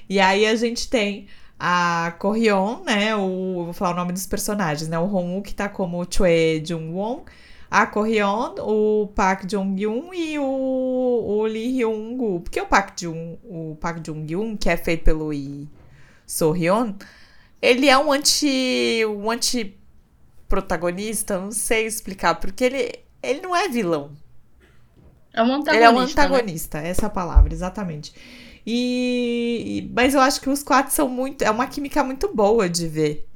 E aí a gente tem a Corrion, né? O, vou falar o nome dos personagens, né? O Hong que tá como Choi Jung-won. A Corrion, o Park Jong-yoon e o, o Lee Hyung-gu. Porque o Park Jung, o Park Jong-yoon, que é feito pelo Lee So-hyun, ele é um anti um anti protagonista, não sei explicar, porque ele ele não é vilão. É um antagonista. Ele é um antagonista, né? essa é palavra, exatamente. E, mas eu acho que os quatro são muito. É uma química muito boa de ver.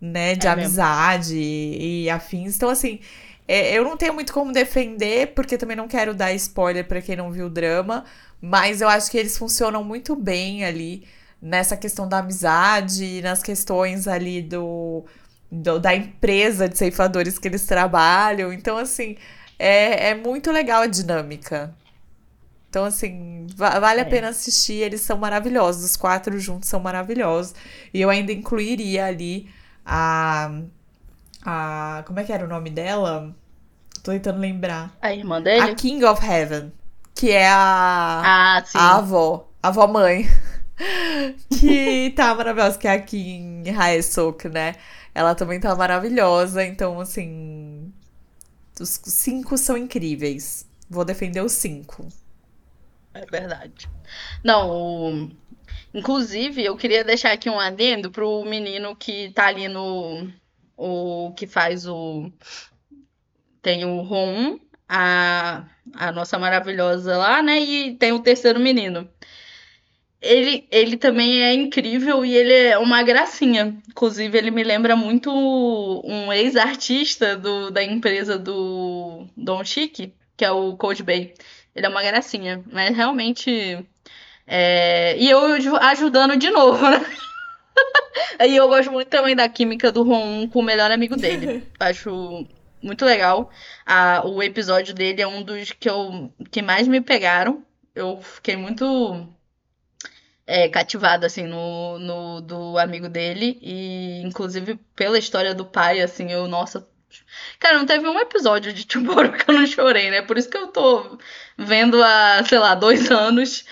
Né? De é amizade e, e afins. Então, assim, é, eu não tenho muito como defender, porque também não quero dar spoiler para quem não viu o drama. Mas eu acho que eles funcionam muito bem ali nessa questão da amizade, nas questões ali do, do da empresa de ceifadores que eles trabalham. Então, assim, é, é muito legal a dinâmica. Então, assim, vale a é. pena assistir. Eles são maravilhosos. Os quatro juntos são maravilhosos. E eu ainda incluiria ali a. a como é que era o nome dela? Tô tentando lembrar. A irmã dele? A King of Heaven. Que é a. Ah, sim. A avó. A avó mãe. que tá maravilhosa. Que é a Kim Haesok, né? Ela também tá maravilhosa. Então, assim. Os cinco são incríveis. Vou defender os cinco. É verdade. Não, o... inclusive, eu queria deixar aqui um adendo pro menino que tá ali no. O que faz o. Tem o Ron, a, a nossa maravilhosa lá, né? E tem o terceiro menino ele, ele também é incrível e ele é uma gracinha. Inclusive, ele me lembra muito um ex-artista da empresa do Don Chic, que é o Cold Bay. Ele é uma gracinha, mas realmente. É... E eu ajudando de novo, né? E eu gosto muito também da química do Ron com o melhor amigo dele. Acho muito legal. Ah, o episódio dele é um dos que, eu, que mais me pegaram. Eu fiquei muito é, assim, no, no do amigo dele. E, inclusive, pela história do pai, assim, eu, nossa. Cara, não teve um episódio de Tomorrow que eu não chorei, né? Por isso que eu tô vendo há, sei lá, dois anos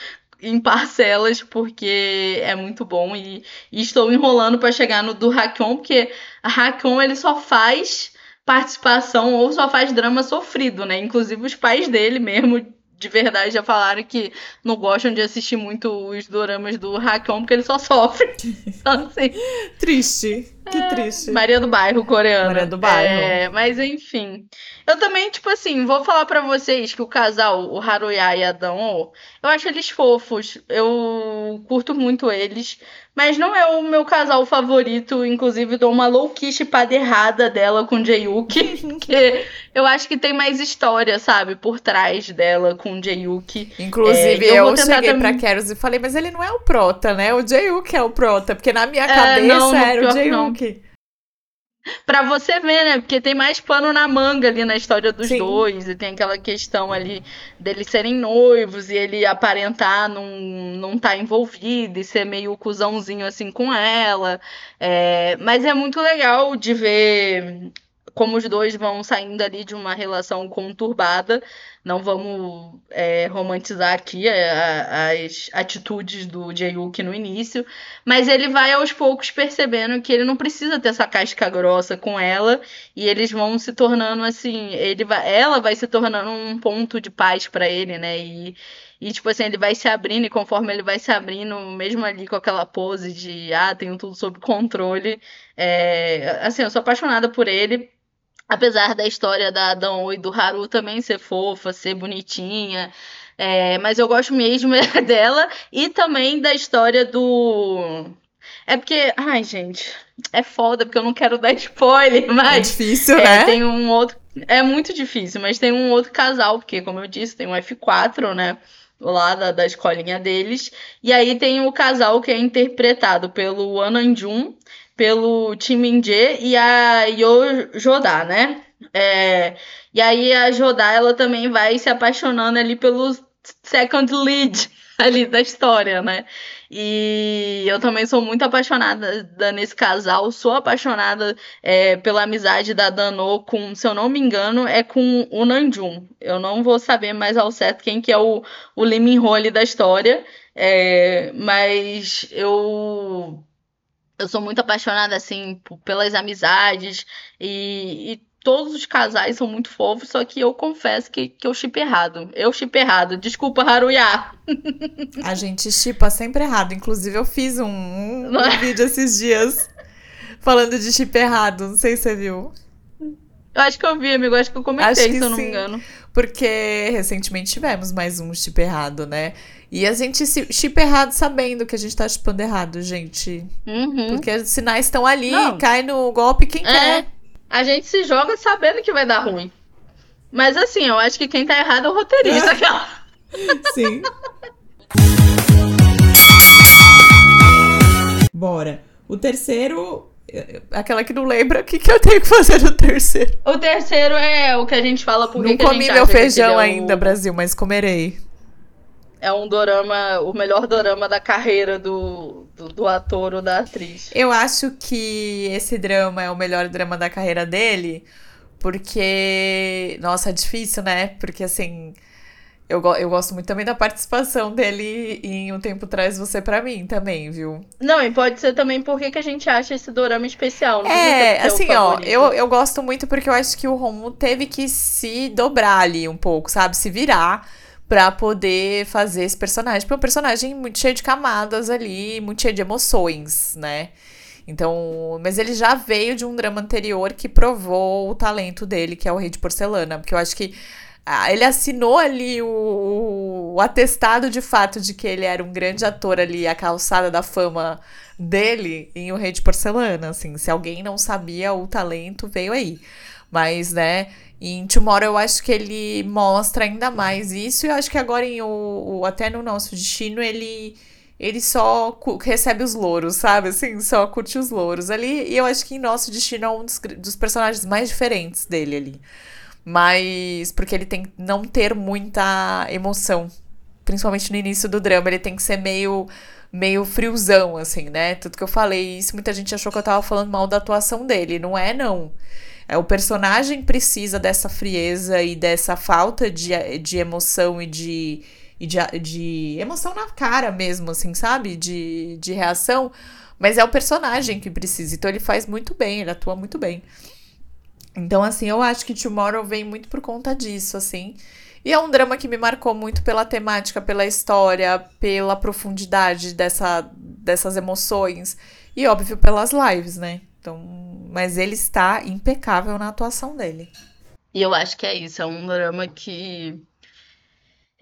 em parcelas, porque é muito bom. E, e estou enrolando para chegar no do Hakon, porque a ele só faz participação ou só faz drama sofrido, né? Inclusive os pais dele mesmo de verdade já falaram que não gostam de assistir muito os doramas do Hakon porque ele só sofre. Então, assim, triste. Que é, triste. Maria do Bairro coreana. Maria do Bairro. É, mas enfim. Eu também, tipo assim, vou falar para vocês que o casal, o Haruya e a Dan-oh, eu acho eles fofos. Eu curto muito eles. Mas não é o meu casal favorito. Inclusive, dou uma louquice errada dela com Jayuki. que eu acho que tem mais história, sabe? Por trás dela com Jayuki. Inclusive, é, eu, eu cheguei também... pra Keros e falei, mas ele não é o prota, né? O Jayuki é o prota. Porque na minha é, cabeça não, era o Jayuki. Pra você ver, né? Porque tem mais pano na manga ali na história dos Sim. dois. E tem aquela questão ali deles serem noivos e ele aparentar não, não tá envolvido e ser meio cuzãozinho assim com ela. É, mas é muito legal de ver como os dois vão saindo ali de uma relação conturbada. Não vamos é, romantizar aqui a, as atitudes do Jayuki no início, mas ele vai aos poucos percebendo que ele não precisa ter essa casca grossa com ela e eles vão se tornando assim, ele vai, ela vai se tornando um ponto de paz para ele, né? E, e, tipo assim, ele vai se abrindo, e conforme ele vai se abrindo, mesmo ali com aquela pose de, ah, tenho tudo sob controle, é, assim, eu sou apaixonada por ele. Apesar da história da Adão e do Haru também ser fofa, ser bonitinha. É, mas eu gosto mesmo dela e também da história do. É porque. Ai, gente. É foda, porque eu não quero dar spoiler, mas. É difícil, é, né? Tem um outro. É muito difícil, mas tem um outro casal, porque, como eu disse, tem um F4, né? Lá da, da escolinha deles. E aí tem o casal que é interpretado pelo Ananjun pelo Tim Min-jae e a Yo Jodá, né? É, e aí a Jodá, ela também vai se apaixonando ali pelo second lead ali da história, né? E eu também sou muito apaixonada nesse casal, sou apaixonada é, pela amizade da Dano com, se eu não me engano, é com o Nanjun. Eu não vou saber mais ao certo quem que é o, o ali da história, é, mas eu eu sou muito apaixonada, assim, pelas amizades e, e, todos os casais são muito fofos, só que eu confesso que, que eu chip errado. Eu chip errado. Desculpa, Haruya. A gente chipa sempre errado. Inclusive, eu fiz um, um, é? vídeo esses dias falando de chip errado. Não sei se você viu. Eu acho que eu vi, amigo. Acho que eu comentei, se eu não sim, me engano. Porque recentemente tivemos mais um chip errado, né? E a gente se chipa errado sabendo que a gente tá chipando errado, gente. Uhum. Porque os sinais estão ali, Não. cai no golpe quem é. quer. A gente se joga sabendo que vai dar ruim. Mas assim, eu acho que quem tá errado é o roteirista. É. Sim. Bora. O terceiro aquela que não lembra, o que, que eu tenho que fazer no terceiro? O terceiro é o que a gente fala por Não comi meu feijão ainda, o... Brasil, mas comerei é um dorama, o melhor dorama da carreira do, do, do, ator ou da atriz. Eu acho que esse drama é o melhor drama da carreira dele, porque. Nossa, é difícil, né? Porque assim. Eu, eu gosto muito também da participação dele em Um Tempo Traz Você para mim também, viu? Não, e pode ser também porque que a gente acha esse dorama especial. Não é, assim, ó, eu, eu gosto muito porque eu acho que o Romulo teve que se dobrar ali um pouco, sabe? Se virar para poder fazer esse personagem. Porque é um personagem muito cheio de camadas ali, muito cheio de emoções, né? Então, mas ele já veio de um drama anterior que provou o talento dele, que é o Rei de Porcelana, porque eu acho que ah, ele assinou ali o, o, atestado de fato de que ele era um grande ator ali, a calçada da fama dele em O Rei de Porcelana, assim, se alguém não sabia o talento, veio aí. Mas, né, em Tomorrow eu acho que ele mostra ainda mais isso. E eu acho que agora em o, o até no nosso destino ele ele só recebe os louros, sabe? Assim, só curte os louros ali. E eu acho que em nosso destino é um dos, dos personagens mais diferentes dele ali. Mas porque ele tem não ter muita emoção, principalmente no início do drama, ele tem que ser meio meio friozão assim, né? Tudo que eu falei, isso muita gente achou que eu tava falando mal da atuação dele, não é não. É, o personagem precisa dessa frieza e dessa falta de, de emoção e de, e de, de emoção na cara mesmo, assim, sabe? De, de reação. Mas é o personagem que precisa. Então ele faz muito bem, ele atua muito bem. Então, assim, eu acho que Tomorrow vem muito por conta disso, assim. E é um drama que me marcou muito pela temática, pela história, pela profundidade dessa, dessas emoções. E, óbvio, pelas lives, né? Então, mas ele está impecável na atuação dele. E eu acho que é isso, é um drama que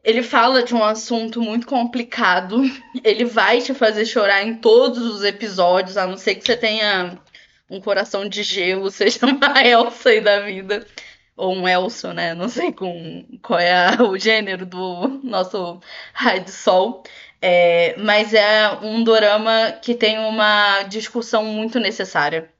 ele fala de um assunto muito complicado. Ele vai te fazer chorar em todos os episódios, a não ser que você tenha um coração de gelo, seja uma Elsa aí da vida. Ou um Elson, né? Não sei com, qual é a, o gênero do nosso raio de sol. É, mas é um dorama que tem uma discussão muito necessária.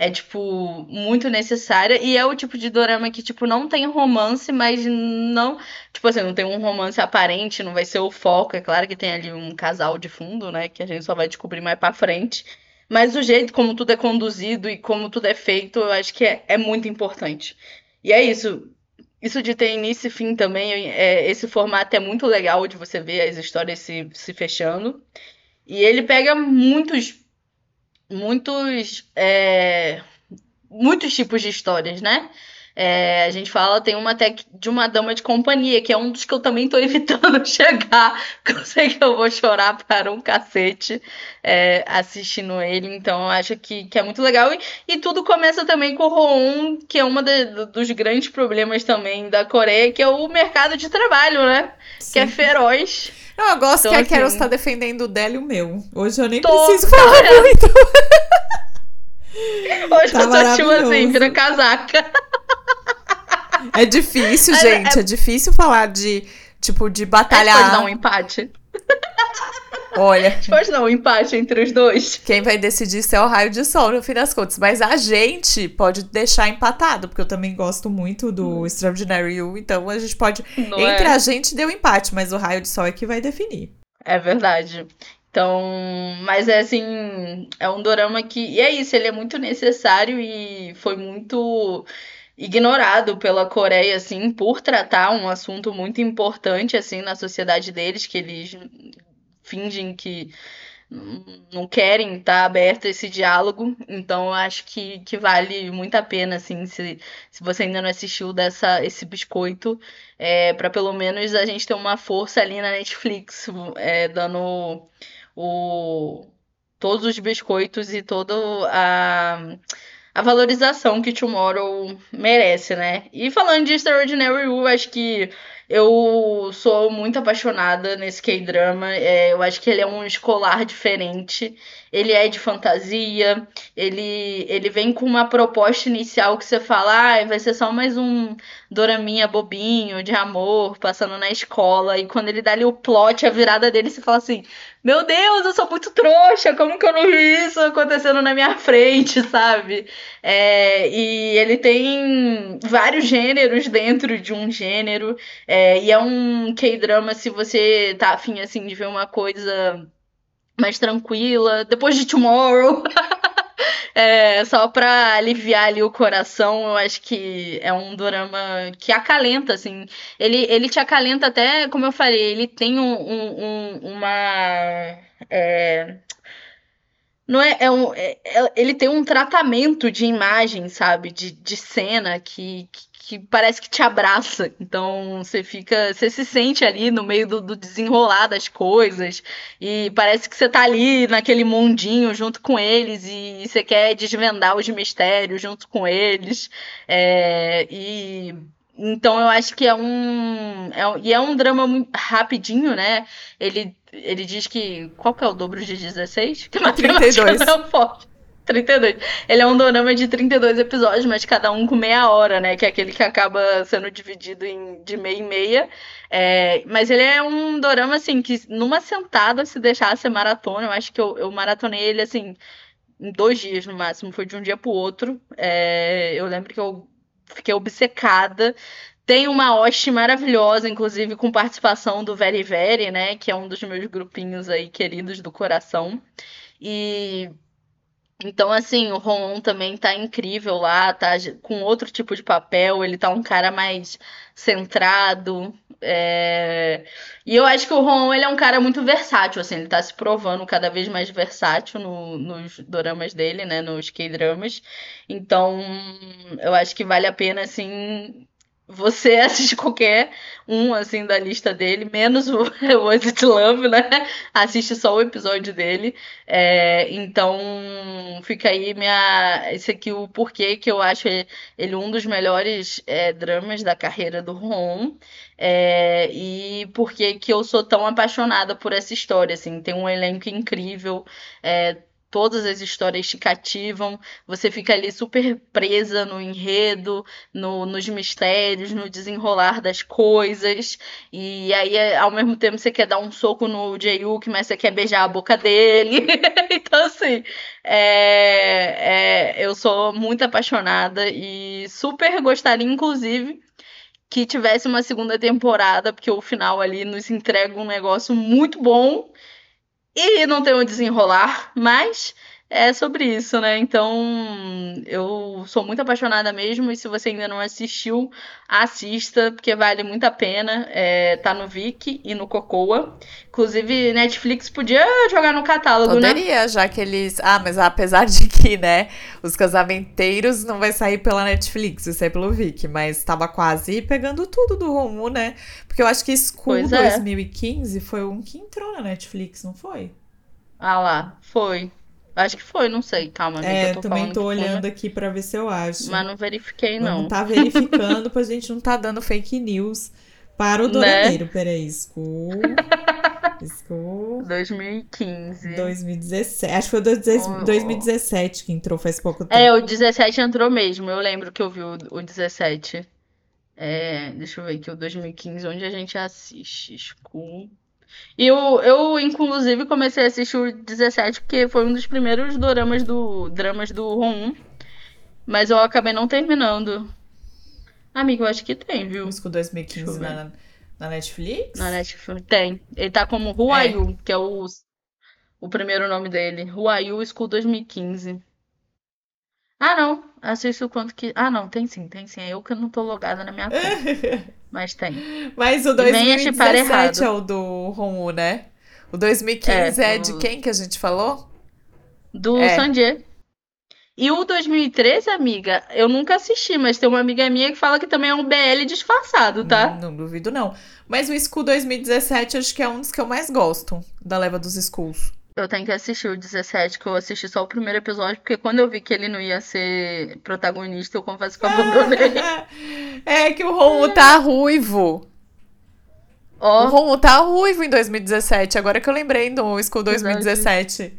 É, tipo, muito necessária. E é o tipo de dorama que, tipo, não tem romance, mas não. Tipo assim, não tem um romance aparente, não vai ser o foco. É claro que tem ali um casal de fundo, né? Que a gente só vai descobrir mais pra frente. Mas o jeito como tudo é conduzido e como tudo é feito, eu acho que é, é muito importante. E é isso. Isso de ter início e fim também, é, esse formato é muito legal de você ver as histórias se, se fechando. E ele pega muitos muitos, é, muitos tipos de histórias, né? É, a gente fala, tem uma até de uma dama de companhia, que é um dos que eu também tô evitando chegar, porque eu sei que eu vou chorar para um cacete é, assistindo ele, então eu acho que, que é muito legal. E, e tudo começa também com o Roon, que é um dos grandes problemas também da Coreia, que é o mercado de trabalho, né? Sim. Que é feroz. Eu gosto então, que a Carol assim, está defendendo o dela e o meu. Hoje eu nem tô, preciso falar cara. muito. Hoje tá eu tô tipo assim, vira casaca. É difícil, gente. É, é... é difícil falar de, tipo, de batalhar. Pode dar um empate. Olha. Pode dar um empate entre os dois. Quem vai decidir se é o raio de sol, no fim das contas. Mas a gente pode deixar empatado, porque eu também gosto muito do hum. Extraordinary You. Então a gente pode. Não entre é? a gente deu empate, mas o raio de sol é que vai definir. É verdade. Então, mas é assim, é um dorama que. E é isso, ele é muito necessário e foi muito ignorado pela Coreia, assim, por tratar um assunto muito importante, assim, na sociedade deles, que eles fingem que não querem estar tá aberto a esse diálogo, então eu acho que, que vale muito a pena, assim, se, se você ainda não assistiu dessa, esse biscoito, é, para pelo menos a gente ter uma força ali na Netflix, é, dando o, todos os biscoitos e toda a a valorização que Tomorrow merece, né? E falando de Extraordinary You, acho que eu sou muito apaixonada nesse K-drama. É, eu acho que ele é um escolar diferente. Ele é de fantasia. Ele, ele vem com uma proposta inicial que você fala, ah, vai ser só mais um doraminha bobinho, de amor, passando na escola. E quando ele dá ali o plot, a virada dele, você fala assim: Meu Deus, eu sou muito trouxa, como que eu não vi isso acontecendo na minha frente, sabe? É, e ele tem vários gêneros dentro de um gênero. É, e é um K-drama, se você tá afim assim de ver uma coisa mais tranquila, depois de Tomorrow. É, só pra aliviar ali o coração, eu acho que é um drama que acalenta, assim. Ele, ele te acalenta até, como eu falei, ele tem um, um, uma. É, não é, é um, é, é, ele tem um tratamento de imagem, sabe? De, de cena que, que parece que te abraça. Então você fica, você se sente ali no meio do, do, desenrolar das coisas e parece que você tá ali naquele mundinho junto com eles e, e você quer desvendar os mistérios junto com eles. É, e então eu acho que é um, é, e é um drama muito rapidinho, né? Ele ele diz que qual que é o dobro de 16? Que 32. Não é forte. 32. Ele é um dorama de 32 episódios, mas cada um com meia hora, né? Que é aquele que acaba sendo dividido em, de meia e meia. É, mas ele é um dorama, assim, que numa sentada, se deixasse maratona, eu acho que eu, eu maratonei ele, assim, em dois dias no máximo. Foi de um dia pro outro. É, eu lembro que eu fiquei obcecada. Tem uma hoste maravilhosa, inclusive com participação do Very Very, né? Que é um dos meus grupinhos aí queridos do coração. E então, assim, o Ron também tá incrível lá, tá com outro tipo de papel, ele tá um cara mais centrado. É... E eu acho que o Ron, ele é um cara muito versátil, assim, ele tá se provando cada vez mais versátil no, nos doramas dele, né, nos K-dramas. Então, eu acho que vale a pena, assim, você assiste qualquer um, assim, da lista dele, menos o Was It Love, né? Assiste só o episódio dele. É, então, fica aí minha... Esse aqui o porquê que eu acho ele um dos melhores é, dramas da carreira do Ron. É, e por que eu sou tão apaixonada por essa história, assim. Tem um elenco incrível, é, todas as histórias te cativam, você fica ali super presa no enredo, no, nos mistérios, no desenrolar das coisas, e aí ao mesmo tempo você quer dar um soco no Jae-wook, mas você quer beijar a boca dele. então assim, é, é, eu sou muito apaixonada e super gostaria, inclusive, que tivesse uma segunda temporada, porque o final ali nos entrega um negócio muito bom e não tem um desenrolar, mas é sobre isso, né? Então, eu sou muito apaixonada mesmo. E se você ainda não assistiu, assista, porque vale muito a pena. É, tá no Viki e no Cocoa. Inclusive, Netflix podia jogar no catálogo, Poderia, né? Poderia, já que eles. Ah, mas apesar de que, né, os casamenteiros não vai sair pela Netflix, vai sair pelo Viki. Mas tava quase pegando tudo do Romu, né? Porque eu acho que School pois 2015 é. foi um que entrou na Netflix, não foi? Ah lá, foi. Acho que foi, não sei. Calma, É, tô também tô olhando aqui pra ver se eu acho. Mas não verifiquei, não. Não tá verificando, pra gente não tá dando fake news para o né? doradeiro. Né? Peraí, School. School. 2015. 2017. Acho que foi 2017 que entrou faz pouco tempo. É, o 17 entrou mesmo. Eu lembro que eu vi o, o 17. É, deixa eu ver aqui, o 2015, onde a gente assiste. School. E eu, eu, inclusive, comecei a assistir o 17 porque foi um dos primeiros doramas do, dramas do Ron. Mas eu acabei não terminando. Amigo, eu acho que tem, viu? Músico 2015 na, na Netflix? Na Netflix tem. Ele tá como Who é. Que é o, o primeiro nome dele. You School 2015. Ah, não. Assisto o quanto que. Ah, não, tem sim, tem sim. É eu que não tô logada na minha conta. Mas tem. Mas o 2017 é o do Romu, né? O 2015 é, é de quem que a gente falou? Do é. Sanjay. E o 2013, amiga, eu nunca assisti, mas tem uma amiga minha que fala que também é um BL disfarçado, tá? Não, não duvido, não. Mas o School 2017 acho que é um dos que eu mais gosto, da leva dos schools. Eu tenho que assistir o 17, que eu assisti só o primeiro episódio, porque quando eu vi que ele não ia ser protagonista, eu confesso que eu abandonei. é que o Romo tá ruivo. Oh. O Romo tá ruivo em 2017, agora que eu lembrei do School 2017.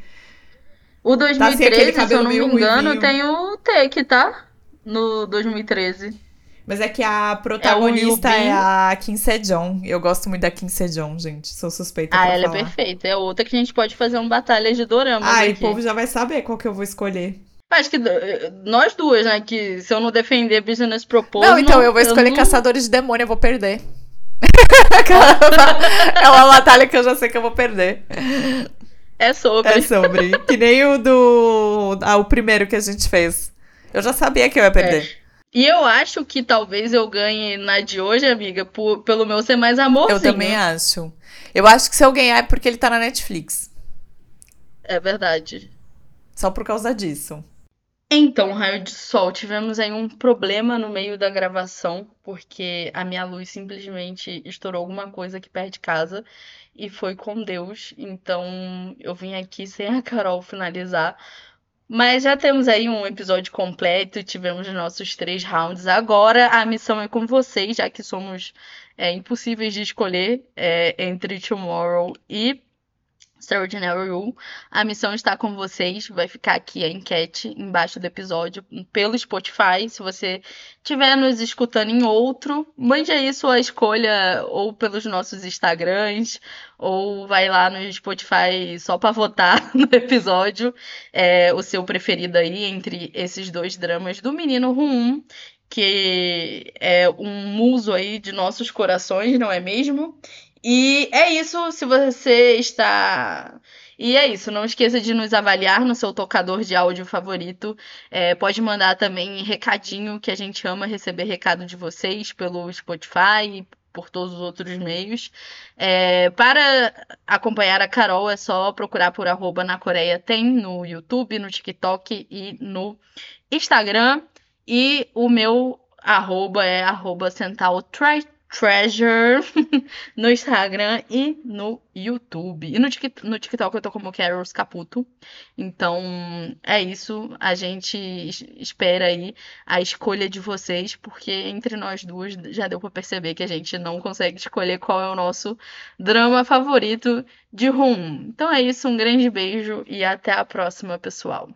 O 2013, tá assim, se eu não me engano, ruivinho. tem o Take, tá? No 2013. Mas é que a protagonista é, é a Kim Sejong. Eu gosto muito da Kim Sejong, gente. Sou suspeita ah, ela falar. é perfeita. É outra que a gente pode fazer uma batalha de dorama. Ah, e o povo já vai saber qual que eu vou escolher. Acho que nós duas, né? Que se eu não defender Business Proposal. Não, então eu vou escolher eu não... Caçadores de Demônio, eu vou perder. é uma batalha que eu já sei que eu vou perder. É sobre. É sobre. Que nem o do. Ah, o primeiro que a gente fez. Eu já sabia que eu ia perder. É. E eu acho que talvez eu ganhe na de hoje, amiga, por, pelo meu ser mais amorzinho. Eu também acho. Eu acho que se eu ganhar é porque ele tá na Netflix. É verdade. Só por causa disso. Então, Raio de Sol, tivemos aí um problema no meio da gravação, porque a minha luz simplesmente estourou alguma coisa aqui perto de casa e foi com Deus. Então, eu vim aqui sem a Carol finalizar mas já temos aí um episódio completo, tivemos nossos três rounds. Agora a missão é com vocês, já que somos é, impossíveis de escolher é, entre Tomorrow e Extraordinary Rule. A missão está com vocês. Vai ficar aqui a enquete embaixo do episódio pelo Spotify. Se você estiver nos escutando em outro, mande aí sua escolha ou pelos nossos Instagrams ou vai lá no Spotify só para votar no episódio é, o seu preferido aí entre esses dois dramas do Menino Rum, que é um muso aí de nossos corações, não é mesmo? E é isso, se você está. E é isso, não esqueça de nos avaliar no seu tocador de áudio favorito. É, pode mandar também recadinho, que a gente ama receber recado de vocês pelo Spotify, por todos os outros meios. É, para acompanhar a Carol é só procurar por arroba na Coreia tem no YouTube, no TikTok e no Instagram. E o meu arroba é arroba Treasure no Instagram e no YouTube. E no, no TikTok eu tô como Carols Caputo. Então é isso. A gente espera aí a escolha de vocês, porque entre nós duas já deu para perceber que a gente não consegue escolher qual é o nosso drama favorito de Rum. Então é isso. Um grande beijo e até a próxima, pessoal.